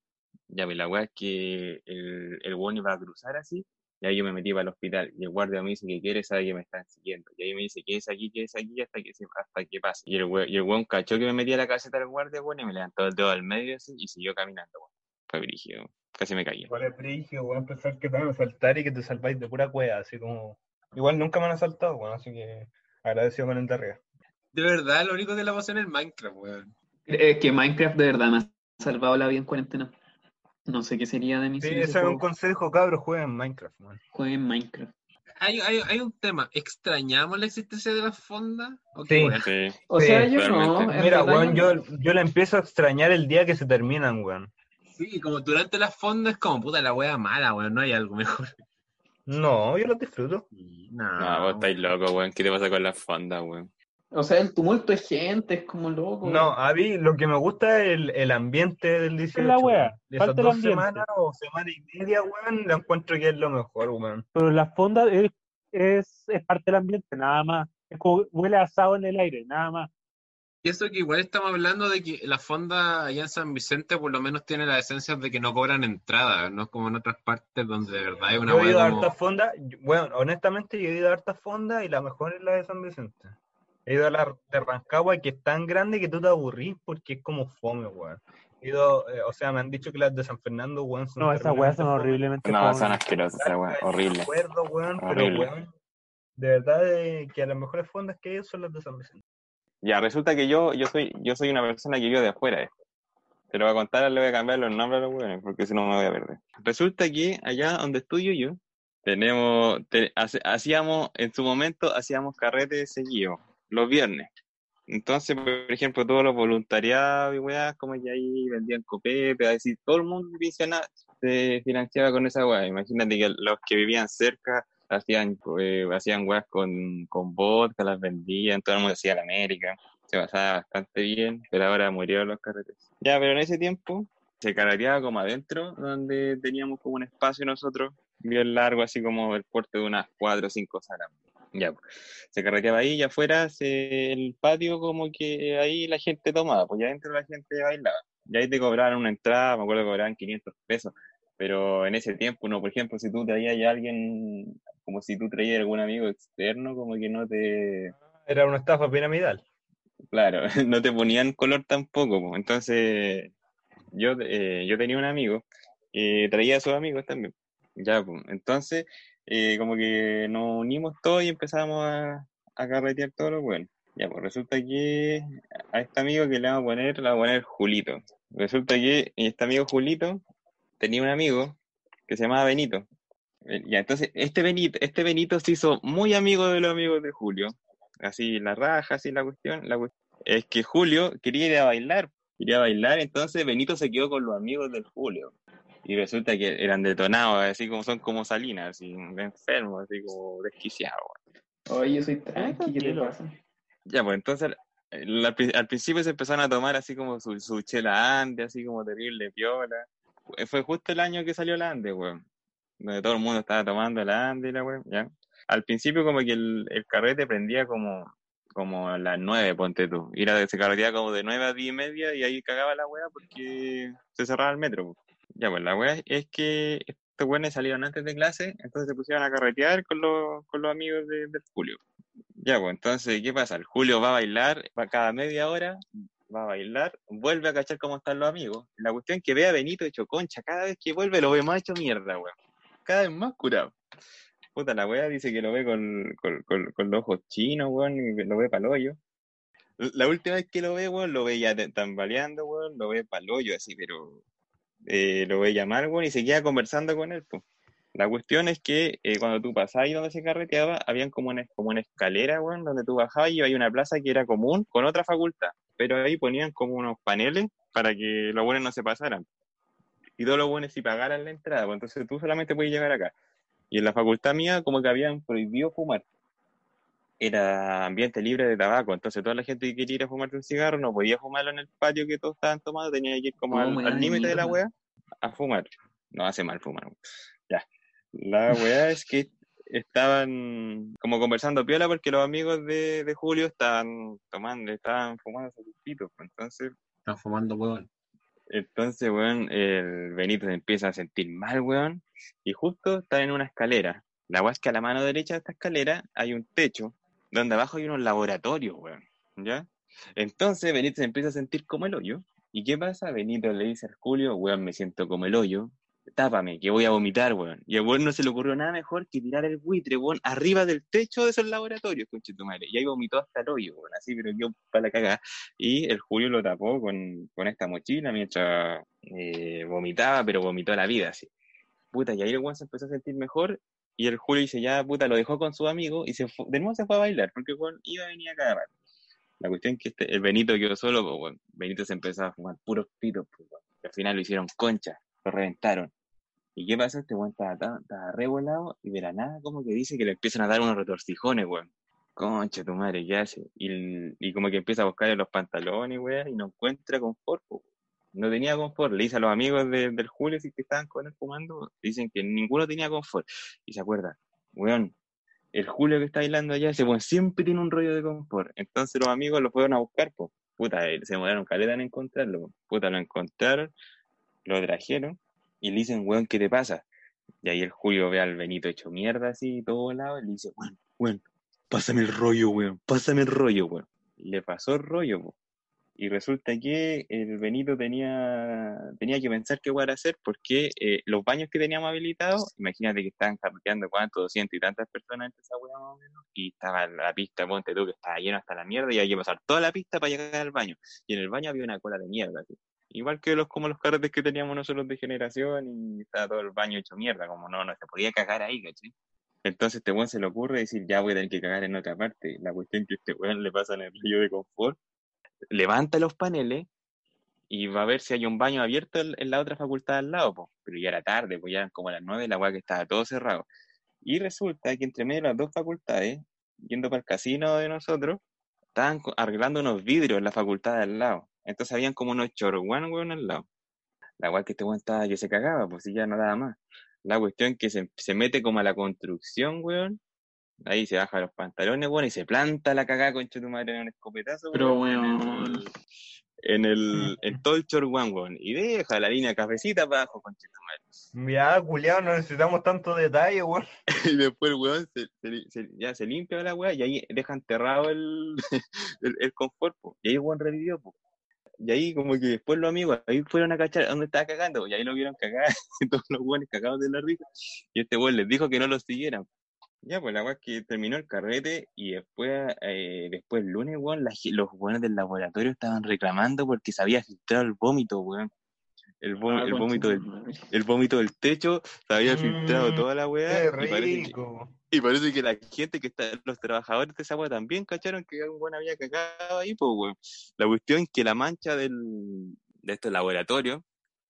Ya, pues la weá es que el, el weón iba a cruzar así, y ahí yo me metí para el hospital, y el guardia me dice que quiere, sabe que me están siguiendo. Y ahí me dice, quédese aquí, quédese aquí, hasta que, se- hasta que pase. Y el weón, y el weón cachó que me metí a la caseta del guardia, weón, y me levantó el dedo al medio así, y siguió caminando, weón. Fue brígido, casi me caí. Igual es brígido, weón, pensar que te van a saltar y que te salváis de pura cueva, así como... Igual nunca me han asaltado, weón, así que agradecido con el de arriba. De verdad, lo único que la pasé en el Minecraft, weón. Es que Minecraft de verdad me ha salvado la vida en cuarentena. No sé qué sería de mí Sí, ese es un consejo, cabros, jueguen Minecraft, weón. Jueguen Minecraft. Hay, hay, hay un tema. ¿Extrañamos la existencia de las fondas? ¿O Sí. Sí. O Sí, sea, yo no. realmente. Mira, weón, yo yo, la empiezo a extrañar el día que se terminan, weón. Sí, como durante las fondas es como puta la wea mala, weón. No hay algo mejor. No, yo los disfruto. No, No, vos estáis loco, weón. ¿Qué te pasa con las fondas, weón? O sea, el tumulto de gente es como loco. No, a mí lo que me gusta es el, el ambiente del 18. la wea. De esas dos ambiente. semanas o semana y media, weón, la encuentro que es lo mejor, weón. Pero la fonda es, es, es parte del ambiente, nada más. Es como huele asado en el aire, nada más. Y eso que igual estamos hablando de que la fonda allá en San Vicente por lo menos tiene la esencia de que no cobran entrada, no es como en otras partes donde de verdad hay una Yo he ido a como... hartas fondas, bueno, honestamente yo he ido a hartas fondas y la mejor es la de San Vicente. He ido a la de Rancagua que es tan grande que tú te aburrís porque es como fome, weón. He ido, eh, o sea, me han dicho que las de San Fernando, weón, son No, esas weas son horriblemente No, son asquerosas, weón. Horrible. Recuerdo, weón, pero Horrible. weón, de verdad eh, que a las mejores fondas que ido son las de San Vicente. Ya, resulta que yo, yo soy, yo soy una persona que vive de afuera. eh. Te lo voy a contar, le voy a cambiar los nombres a los hueones, porque si no me voy a perder. Resulta que allá donde estudio yo, tenemos, te- hacíamos, en su momento, hacíamos carretes seguidos, los viernes. Entonces, por ejemplo, todos los voluntariados y weas, como que ahí vendían es decir, todo el mundo se financiaba con esa wea. Imagínate que los que vivían cerca hacían, eh, hacían weas con, con vodka, las vendían, todo el mundo hacía la América, se pasaba bastante bien, pero ahora murieron los carretes. Ya, pero en ese tiempo se carreteaba como adentro, donde teníamos como un espacio nosotros, bien largo, así como el porte de unas cuatro o cinco salas. Ya, pues, se carreteaba ahí y afuera, se- el patio como que ahí la gente tomaba, pues ya adentro la gente bailaba. Y ahí te cobraban una entrada, me acuerdo que cobraban 500 pesos, pero en ese tiempo, no, por ejemplo, si tú traías a alguien, como si tú traías algún amigo externo, como que no te, Era una estafa piramidal. Claro, [LAUGHS] no te ponían color tampoco. po. Entonces, yo, eh, yo tenía un amigo que traía a sus amigos también. Ya, pues, entonces, eh, como que nos unimos todos y empezamos a, a carretear todo lo bueno. Ya, pues resulta que a este amigo que le vamos a poner, le vamos a poner Julito. Resulta que este amigo Julito tenía un amigo que se llamaba Benito. Eh, Ya, entonces, este Benito, este Benito se hizo muy amigo de los amigos de Julio. Así, la raja, así la cuestión. La cuestión es que Julio quería ir a bailar. Quería bailar, entonces Benito se quedó con los amigos del Julio. Y resulta que eran detonados, así como son como Salinas, así, enfermos, así como desquiciados. Oye, yo soy tranqui, ¿qué te pasa? Ya, pues entonces al, pri- al principio se empezaron a tomar así como su, su chela ande, así como terrible, piola. Fue- Fue justo el año que salió la ande, weón. Donde todo el mundo estaba tomando la ande y la weón, ya. Al principio como que el, el carrete prendía como, como a las nueve, ponte tú. Ir a, se carreteaba como de nueve a diez y media y ahí cagaba la weá porque se cerraba el metro. Ya, pues la weá es que estos weones salieron antes de clase, entonces se pusieron a carretear con los, con los amigos de, Julio. Ya, pues entonces, ¿qué pasa? El Julio va a bailar, va cada media hora, va a bailar, vuelve a cachar cómo están los amigos. La cuestión es que ve a Benito hecho concha, cada vez que vuelve lo ve más hecho mierda, weón. Cada vez más curado. Puta, la weá dice que lo ve con, con, con- con los ojos chinos, weón, y lo ve pa'l hoyo. La última vez que lo ve, weón, lo ve te- tambaleando, weón, lo ve pa'l hoyo, así, pero eh, lo ve llamar, weón, y se queda conversando con él. La cuestión es que eh, cuando tú pasabas ahí donde se carreteaba, habían como una, como una escalera, donde tú bajabas y había una plaza que era común con otra facultad. Pero ahí ponían como unos paneles para que los buenos no se pasaran. Y todos los buenos si pagaran la entrada, pues entonces tú solamente puedes llegar acá. Y en la facultad mía como que habían prohibido fumar. Era ambiente libre de tabaco, entonces toda la gente que quería ir a fumarse un cigarro no podía fumarlo en el patio que todos estaban tomando, tenía que ir como Oh, al, límite de la wea a fumar. No hace mal fumar. Ya. La weá es que estaban como conversando piola porque los amigos de, de Julio estaban tomando, estaban fumando sus pitos. pues, Entonces, Están fumando huevón. entonces, weón, el Benito se empieza a sentir mal, weón, y justo está en una escalera. La weá es que a la mano derecha de esta escalera hay un techo donde abajo hay unos laboratorios, weón, ¿ya? Entonces Benito se empieza a sentir como el hoyo. ¿Y qué pasa? Benito le dice al Julio, weón, me siento como el hoyo, tápame, que voy a vomitar, weón. Y a weón no se le ocurrió nada mejor que tirar el buitre, weón, arriba del techo de esos laboratorios, conche tu madre. Y ahí vomitó hasta el hoyo, weón, así, pero yo para la cagada. Y el Julio lo tapó con, con esta mochila mientras eh, vomitaba, pero vomitó la vida, así. Puta, y ahí el weón se empezó a sentir mejor. Y el Julio dice, ya, puta, lo dejó con su amigo y se de nuevo se fue a bailar, porque weón iba a venir a cada rato. La cuestión es que este, el Benito quedó solo, pues, weón. Benito se empezó a fumar puros pitos, pues, weón. Y al final lo hicieron concha, lo reventaron. ¿Y qué pasa? Este weón estaba, estaba, re volado y de la nada como que dice que le empiezan a dar unos retorcijones, weón. Concha tu madre, ¿qué hace? Y, y como que empieza a buscar en los pantalones, weón, y no encuentra confort, po. No tenía confort. Le dice a los amigos de- del Julio si que estaban con él fumando, dicen que ninguno tenía confort. Y se acuerda, weón, el Julio que está bailando allá, ese weón siempre tiene un rollo de confort. Entonces los amigos lo fueron a buscar, pues. Puta, eh, se demoraron caleta en encontrarlo. Puta, lo encontraron, lo trajeron y le dicen, weón, ¿qué te pasa? Y ahí el Julio ve al Benito hecho mierda así, todo lado, y le dice, weón, weón, pásame el rollo, weón, pásame el rollo, weón. Le pasó el rollo, po. Y resulta que el Benito tenía, tenía que pensar qué a hacer porque eh, los baños que teníamos habilitados, imagínate que estaban carreteando cuánto, 200 y tantas personas en esa weá más o menos, y estaba la pista, ponte tú, que estaba lleno hasta la mierda y había que pasar toda la pista para llegar al baño. Y en el baño había una cola de mierda. Igual que los como los carretes que teníamos nosotros de generación y estaba todo el baño hecho mierda, como no, no se podía cagar ahí, ¿cachai? Entonces este weón se le ocurre decir, ya voy a tener que cagar en otra parte. La cuestión que este weón le pasa en el río de confort, levanta los paneles y va a ver si hay un baño abierto en, la otra facultad al lado, pero ya era tarde, pues ya como las nueve, la weá que estaba todo cerrado. Y resulta que entre medio de las dos facultades, yendo para el casino de nosotros, estaban arreglando unos vidrios en la facultad de al lado. Entonces habían como unos chorguán, weón, al lado. La weá que este weón estaba que se cagaba, pues si ya no daba más. La cuestión que se, se mete como a la construcción, weón. Ahí se baja los pantalones, weón, y se planta la cagada con tu madre en un escopetazo, Pero, weón, en el- En el, en todo el chorguán, weón. Y deja la línea cafecita para abajo, con madre. Ya, culiao, no necesitamos tanto detalle, weón. [LAUGHS] Y después el weón se, se- se- ya se limpia la weá y ahí deja enterrado el, [LAUGHS] el, el confort, po. Y ahí el weón revivió, po. Y ahí como que después los amigos ahí fueron a cachar dónde estaba cagando, y ahí lo vieron cagar, [LAUGHS] todos los weones cagados de la risa. Y este weón les dijo que no los siguieran. Ya, pues la weá es que terminó el carrete y después, eh, después el lunes, weón, la los weones del laboratorio estaban reclamando porque se había filtrado el vómito, weón. El, Ah, el vómito del, el vómito del techo se había filtrado Mm, toda la weá. Y parece que- y parece que la gente que está, los trabajadores de esa weá también cacharon que un weón había cagado ahí, pues weón. La cuestión es que la mancha del, de estos laboratorios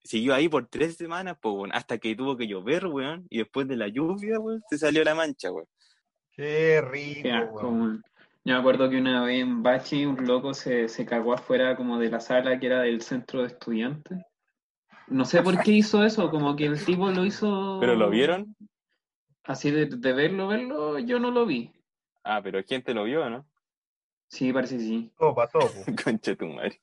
siguió ahí por tres semanas, pues weón, hasta que tuvo que llover, weón, y después de la lluvia, weón, se salió la mancha, weón. Qué rico, Qué asco, weón. weón. Yo me acuerdo que una vez en Bachi un loco se, se cagó afuera como de la sala que era del centro de estudiantes. No sé por qué hizo eso, como que el tipo lo hizo... ¿Pero lo vieron? Así de, de verlo, verlo, yo no lo vi. Ah, pero ¿quién te lo vio, no? Sí, parece que sí. Todo pasó. [LAUGHS] Concha tu madre.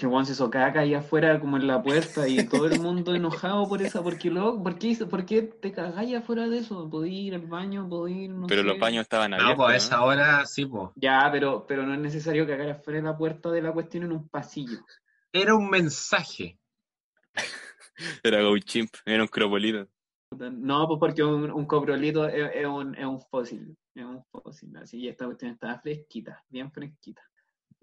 Que Juan se hizo caca ahí afuera como en la puerta y todo el mundo enojado por esa, porque luego, ¿por qué, hizo- por qué te cagáis afuera de eso? Podí ir al baño, podí ir, no Pero sé. los baños estaban No, abiertos, pues a esa ¿no? hora sí, pues. Ya, pero, pero no es necesario cagar afuera de la puerta de la cuestión en un pasillo. Era un mensaje. [LAUGHS] Era Go Chimp, era un cropolito. No, pues porque un, un coprolito es, es un, es un fósil, es un fósil, así, y esta cuestión estaba fresquita, bien fresquita.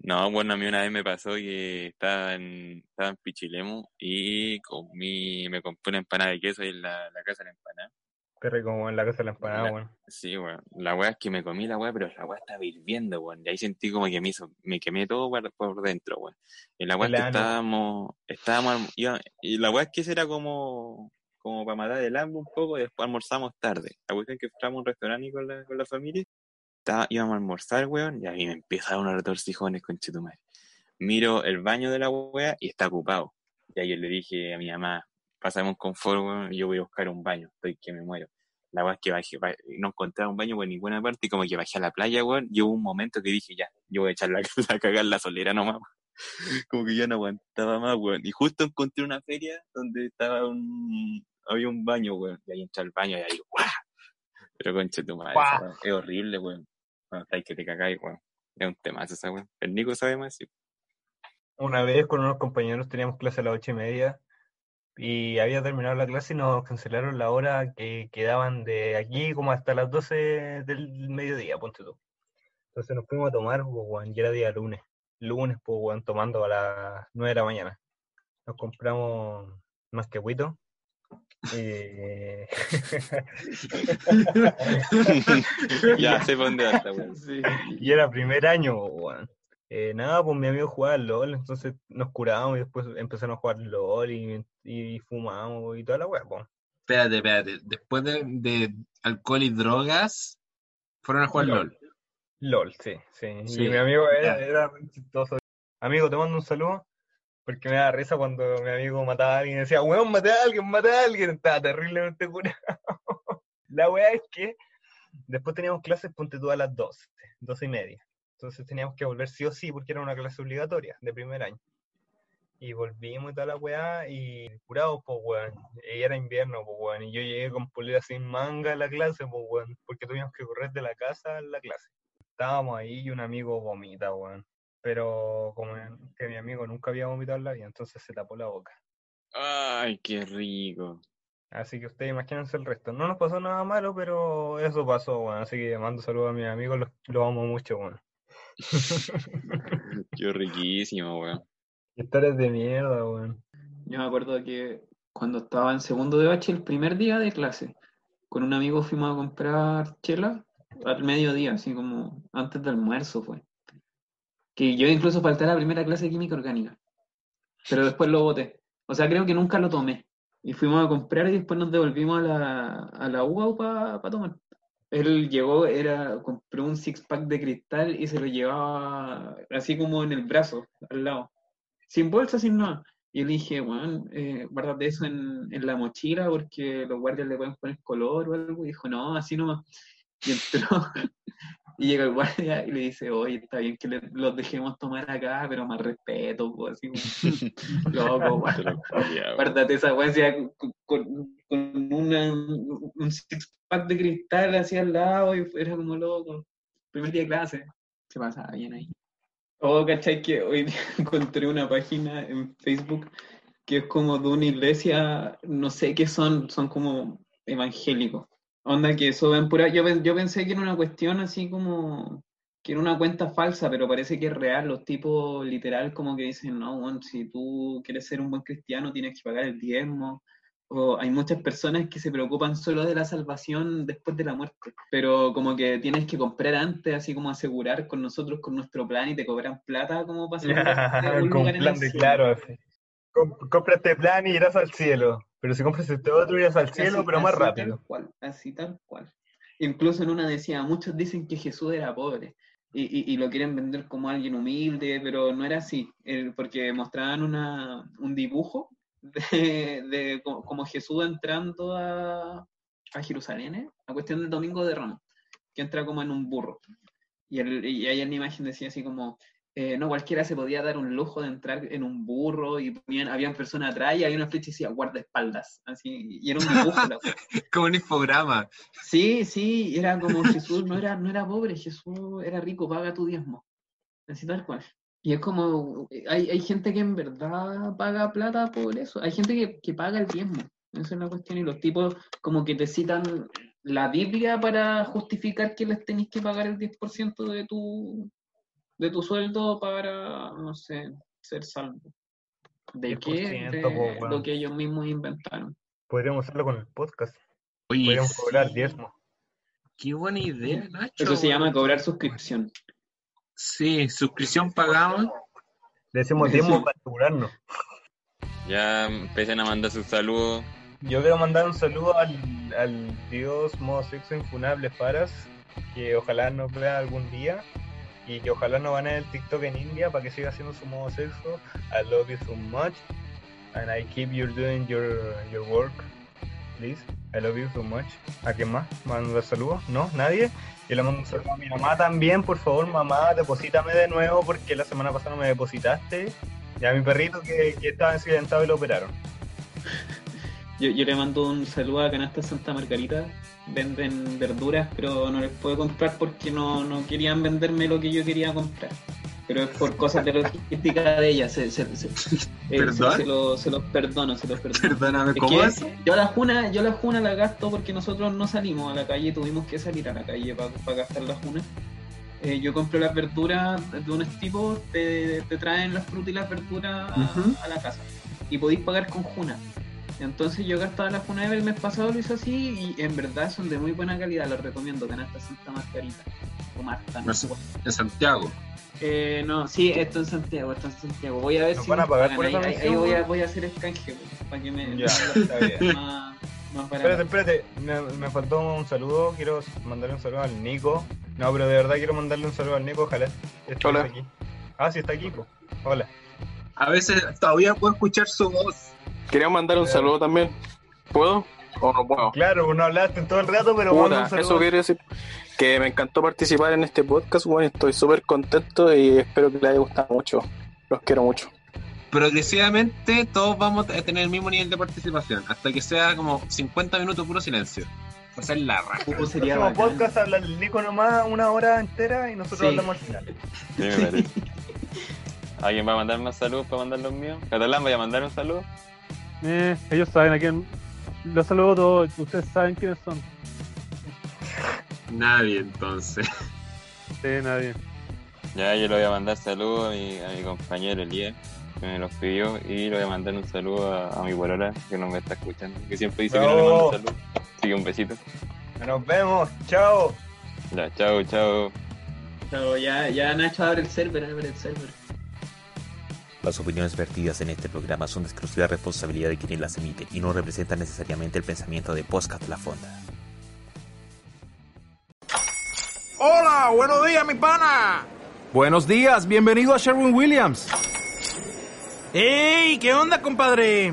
No, bueno, a mí una vez me pasó que estaba en, estaba en Pichilemu y comí, me compré una empanada de queso ahí en la, la casa de la empanada. Qué rico, weón, la casa de la empanada, weón. Sí, weón. La weá es que me comí la weá, pero la weá estaba hirviendo, weón. Y ahí sentí como que me hizo, me quemé todo por, por dentro, weón. Y la weá es que estábamos, estábamos, iba- y la weá es que ese era como, como para matar el hambre un poco y después almorzamos tarde. La cuestión es que fuéramos a un restaurante con la, con la familia, estaba, íbamos a almorzar, weón, y ahí me empieza a dar unos retorcijones con chetumare. Miro el baño de la weá y está ocupado. Y yo le dije a mi mamá, pásame un confort, weón, y yo voy a buscar un baño, estoy que me muero. La weá es que bajé, ba- no encontraba un baño por ninguna parte y como que bajé a la playa, weón, y hubo un momento que dije, ya, yo voy a echar la, [LAUGHS] la cagar la solera nomás. [LAUGHS] Como que ya no aguantaba más, weón. Y justo encontré una feria donde estaba un, había un baño, weón, y ahí entré al baño y ahí, ¡guau! Pero concha tu madre, es horrible, weón. Cuando estáis que te cagáis, weón. Es un temazo esa weón. El Nico sabe más, sí. Una vez con unos compañeros teníamos clase a las ocho y media y había terminado la clase y nos cancelaron la hora que quedaban de aquí como hasta las 12 del mediodía, ponte tú. Entonces nos fuimos a tomar, pues, weón, y era día lunes. Lunes, pues, weón, tomando a las 9 de la mañana. Nos compramos más que huito. Y... [LAUGHS] ya, sé dónde va esta weón. Sí. Y era primer año, weón. Eh, nada, pues mi amigo jugaba al LOL, entonces nos curábamos y después empezaron a jugar LOL y, y fumamos y toda la weá, pues. Espérate, espérate. Después de, de alcohol y drogas, fueron a jugar LOL. LOL. LOL, sí, sí. Sí, Y mi amigo era, era chistoso. Amigo, te mando un saludo. Porque me da risa cuando mi amigo mataba a alguien y decía, weón, maté a alguien, maté a alguien. Estaba terriblemente curado. [LAUGHS] La weá es que después teníamos clases, ponte tú a las 12, 12 y media. Entonces teníamos que volver sí o sí porque era una clase obligatoria de primer año. Y volvimos y toda la weá y curados, pues weón. Y era invierno, pues weón. Y yo llegué con polera sin manga a la clase, pues weón. Porque tuvimos que correr de la casa a la clase. Estábamos ahí y un amigo vomita, weón. Pero como que mi amigo nunca había vomitado en la vida, entonces se tapó la boca. Ay, qué rico. Así que ustedes imagínense el resto. No nos pasó nada malo, pero eso pasó, bueno. Así que mando saludos a mis amigos, los, los amo mucho, bueno. [LAUGHS] Qué riquísimo, weón. Historias de mierda, weón. Yo me acuerdo que cuando estaba en segundo de bache, el primer día de clase, con un amigo fuimos a comprar chela al mediodía, así como antes del almuerzo fue. Que yo incluso falté a la primera clase de química orgánica, pero después lo boté. O sea, creo que nunca lo tomé. Y fuimos a comprar y después nos devolvimos a la, a la UAU para tomar. Él llegó, era, compró un six pack de cristal y se lo llevaba así como en el brazo, al lado. Sin bolsa, sin nada. Y le dije, bueno, eh, guárdate eso en, en la mochila porque los guardias le pueden poner color o algo. Y dijo, no, así nomás. Y entró, [LAUGHS] y llega el guardia y le dice, oye, está bien que le- los dejemos tomar acá, pero más respeto, pues, así [LAUGHS] loco, guárdate esa weá, con, una, un six pack de cristal así al lado y era como loco. Primer día de clase, se pasaba bien ahí. Oh, ¿cachai? Que hoy día [LAUGHS] encontré una página en Facebook que es como de una iglesia, no sé qué son, son como evangélicos. Onda que suben pura. Yo, yo pensé que era una cuestión así como. que era una cuenta falsa, pero parece que es real. Los tipos literal como que dicen, no, bueno, si tú quieres ser un buen cristiano tienes que pagar el diezmo. O hay muchas personas que se preocupan solo de la salvación después de la muerte, pero como que tienes que comprar antes, así como asegurar con nosotros, con nuestro plan y te cobran plata como para [LAUGHS] asegurarte un Con lugar en claro, este plan y irás al cielo. Pero si compras este otro, irás al cielo, Así- pero más rápido. Tal cual, así tal cual. Incluso en una decía, muchos dicen que Jesús era pobre y, y- y lo quieren vender como alguien humilde, pero no era así, eh, porque mostraban una, un dibujo de, de co- como Jesús entrando a, a Jerusalén, ¿eh? a cuestión del domingo de Ramos, que entra como en un burro. Y, el- y ahí en la imagen decía así como, eh, no cualquiera se podía dar un lujo de entrar en un burro y ponían, habían personas atrás y había una flecha y decía guardaespaldas, así, y era un dibujo. [LAUGHS] Como un infograma. Sí, sí, era como Jesús no era, no era pobre, Jesús era rico, paga tu diezmo. Así tal cual. Y es como, hay, hay gente que en verdad paga plata por eso, hay gente que, que paga el diezmo, esa es la cuestión, y los tipos como que te citan la Biblia para justificar que les tenéis que pagar el 10% de tu, de tu sueldo para, no sé, ser salvo. ¿De qué? 10%, De po, lo que ellos mismos inventaron. Podríamos hacerlo con el podcast. Oye, Podríamos sí, cobrar diezmo. qué buena idea, Nacho. Eso se llama cobrar suscripción. Sí, suscripción pagada. Le decimos diezmo para asegurarnos. Ya empiecen a mandar sus saludos. Yo quiero mandar un saludo al, al dios modo sexo infunable Faras, que ojalá nos vea algún día y que ojalá nos gane el TikTok en India para que siga haciendo su modo sexo. I love you so much and I keep you doing your, your work. Please, I love you so much. ¿A quién más? ¿Mando saludos? ¿No? ¿Nadie? Yo le mando un saludo a mi mamá también, por favor, mamá, deposítame de nuevo porque la semana pasada no me depositaste. Y a mi perrito que, que estaba accidentado y lo operaron. Yo, yo le mando un saludo a Canasta Santa Margarita. Venden verduras, pero no les puedo comprar porque no, no querían venderme lo que yo quería comprar. Pero es por cosas de logística de ellas. Se, se, se- eh, se- lo- se los perdono, se los perdono. Perdóname, Es ¿cómo que es? Yo la juna, yo la juna la gasto porque nosotros no salimos a la calle, tuvimos que salir a la calle para gastar la juna. Eh, yo compro las verduras de unos tipos, te, te traen las frutas y las verduras a- a la casa. Y podéis pagar con juna. Entonces yo gastaba la Funave el mes pasado, lo hice así y en verdad son de muy buena calidad, los recomiendo, Canasta Santa Margarita. O Marta, no. En Santiago. Eh, no, sí, esto en Santiago, esto en Santiago. Voy a ver ¿Nos si van a pagar por ahí, esa ahí- ahí voy, a, voy a hacer escanje, weón, para que me Ya, [LAUGHS] está bien. más. Espérate, espérate, me, me faltó un saludo, quiero mandarle un saludo al Nico. No, pero de verdad quiero mandarle un saludo al Nico, ojalá esté Hola. aquí. Ah, sí, está aquí. Hola. A veces todavía puedo escuchar su voz. Quería mandar un saludo también. ¿Puedo o no puedo? Claro, no hablaste en todo el rato, pero Puta, un saludo. eso quiere decir que me encantó participar en este podcast, bueno, estoy súper contento y espero que les haya gustado mucho. Los quiero mucho. Progresivamente todos vamos a tener el mismo nivel de participación, hasta que sea como 50 minutos puro silencio. O sea, la raja. El sería podcast habla el Nico nomás una hora entera y nosotros Sí. hablamos al final. Sí, me parece. [LAUGHS] ¿Alguien va a mandar más saludos para mandar los míos? ¿Catalán vaya a mandar un saludo? Eh, ellos saben a quién. Los saludo a todos. Ustedes saben quiénes son. Nadie, entonces. Sí, nadie. Ya, yo le voy a mandar saludos a mi, a mi compañero Elías, que me los pidió, y le voy a mandar un saludo a, a mi polola, que no me está escuchando, que siempre dice que no le mando saludos. Así que un besito. Nos vemos, chao. Ya, chao, chao. Pero ya, ya Nacho abre el server, abre el server. Las opiniones vertidas en este programa son de exclusiva responsabilidad de quienes las emiten y no representan necesariamente el pensamiento de Podcast La Fonda. Hola, buenos días, mi pana. Buenos días, bienvenido a Sherwin Williams. ¡Ey! ¿Qué onda, compadre?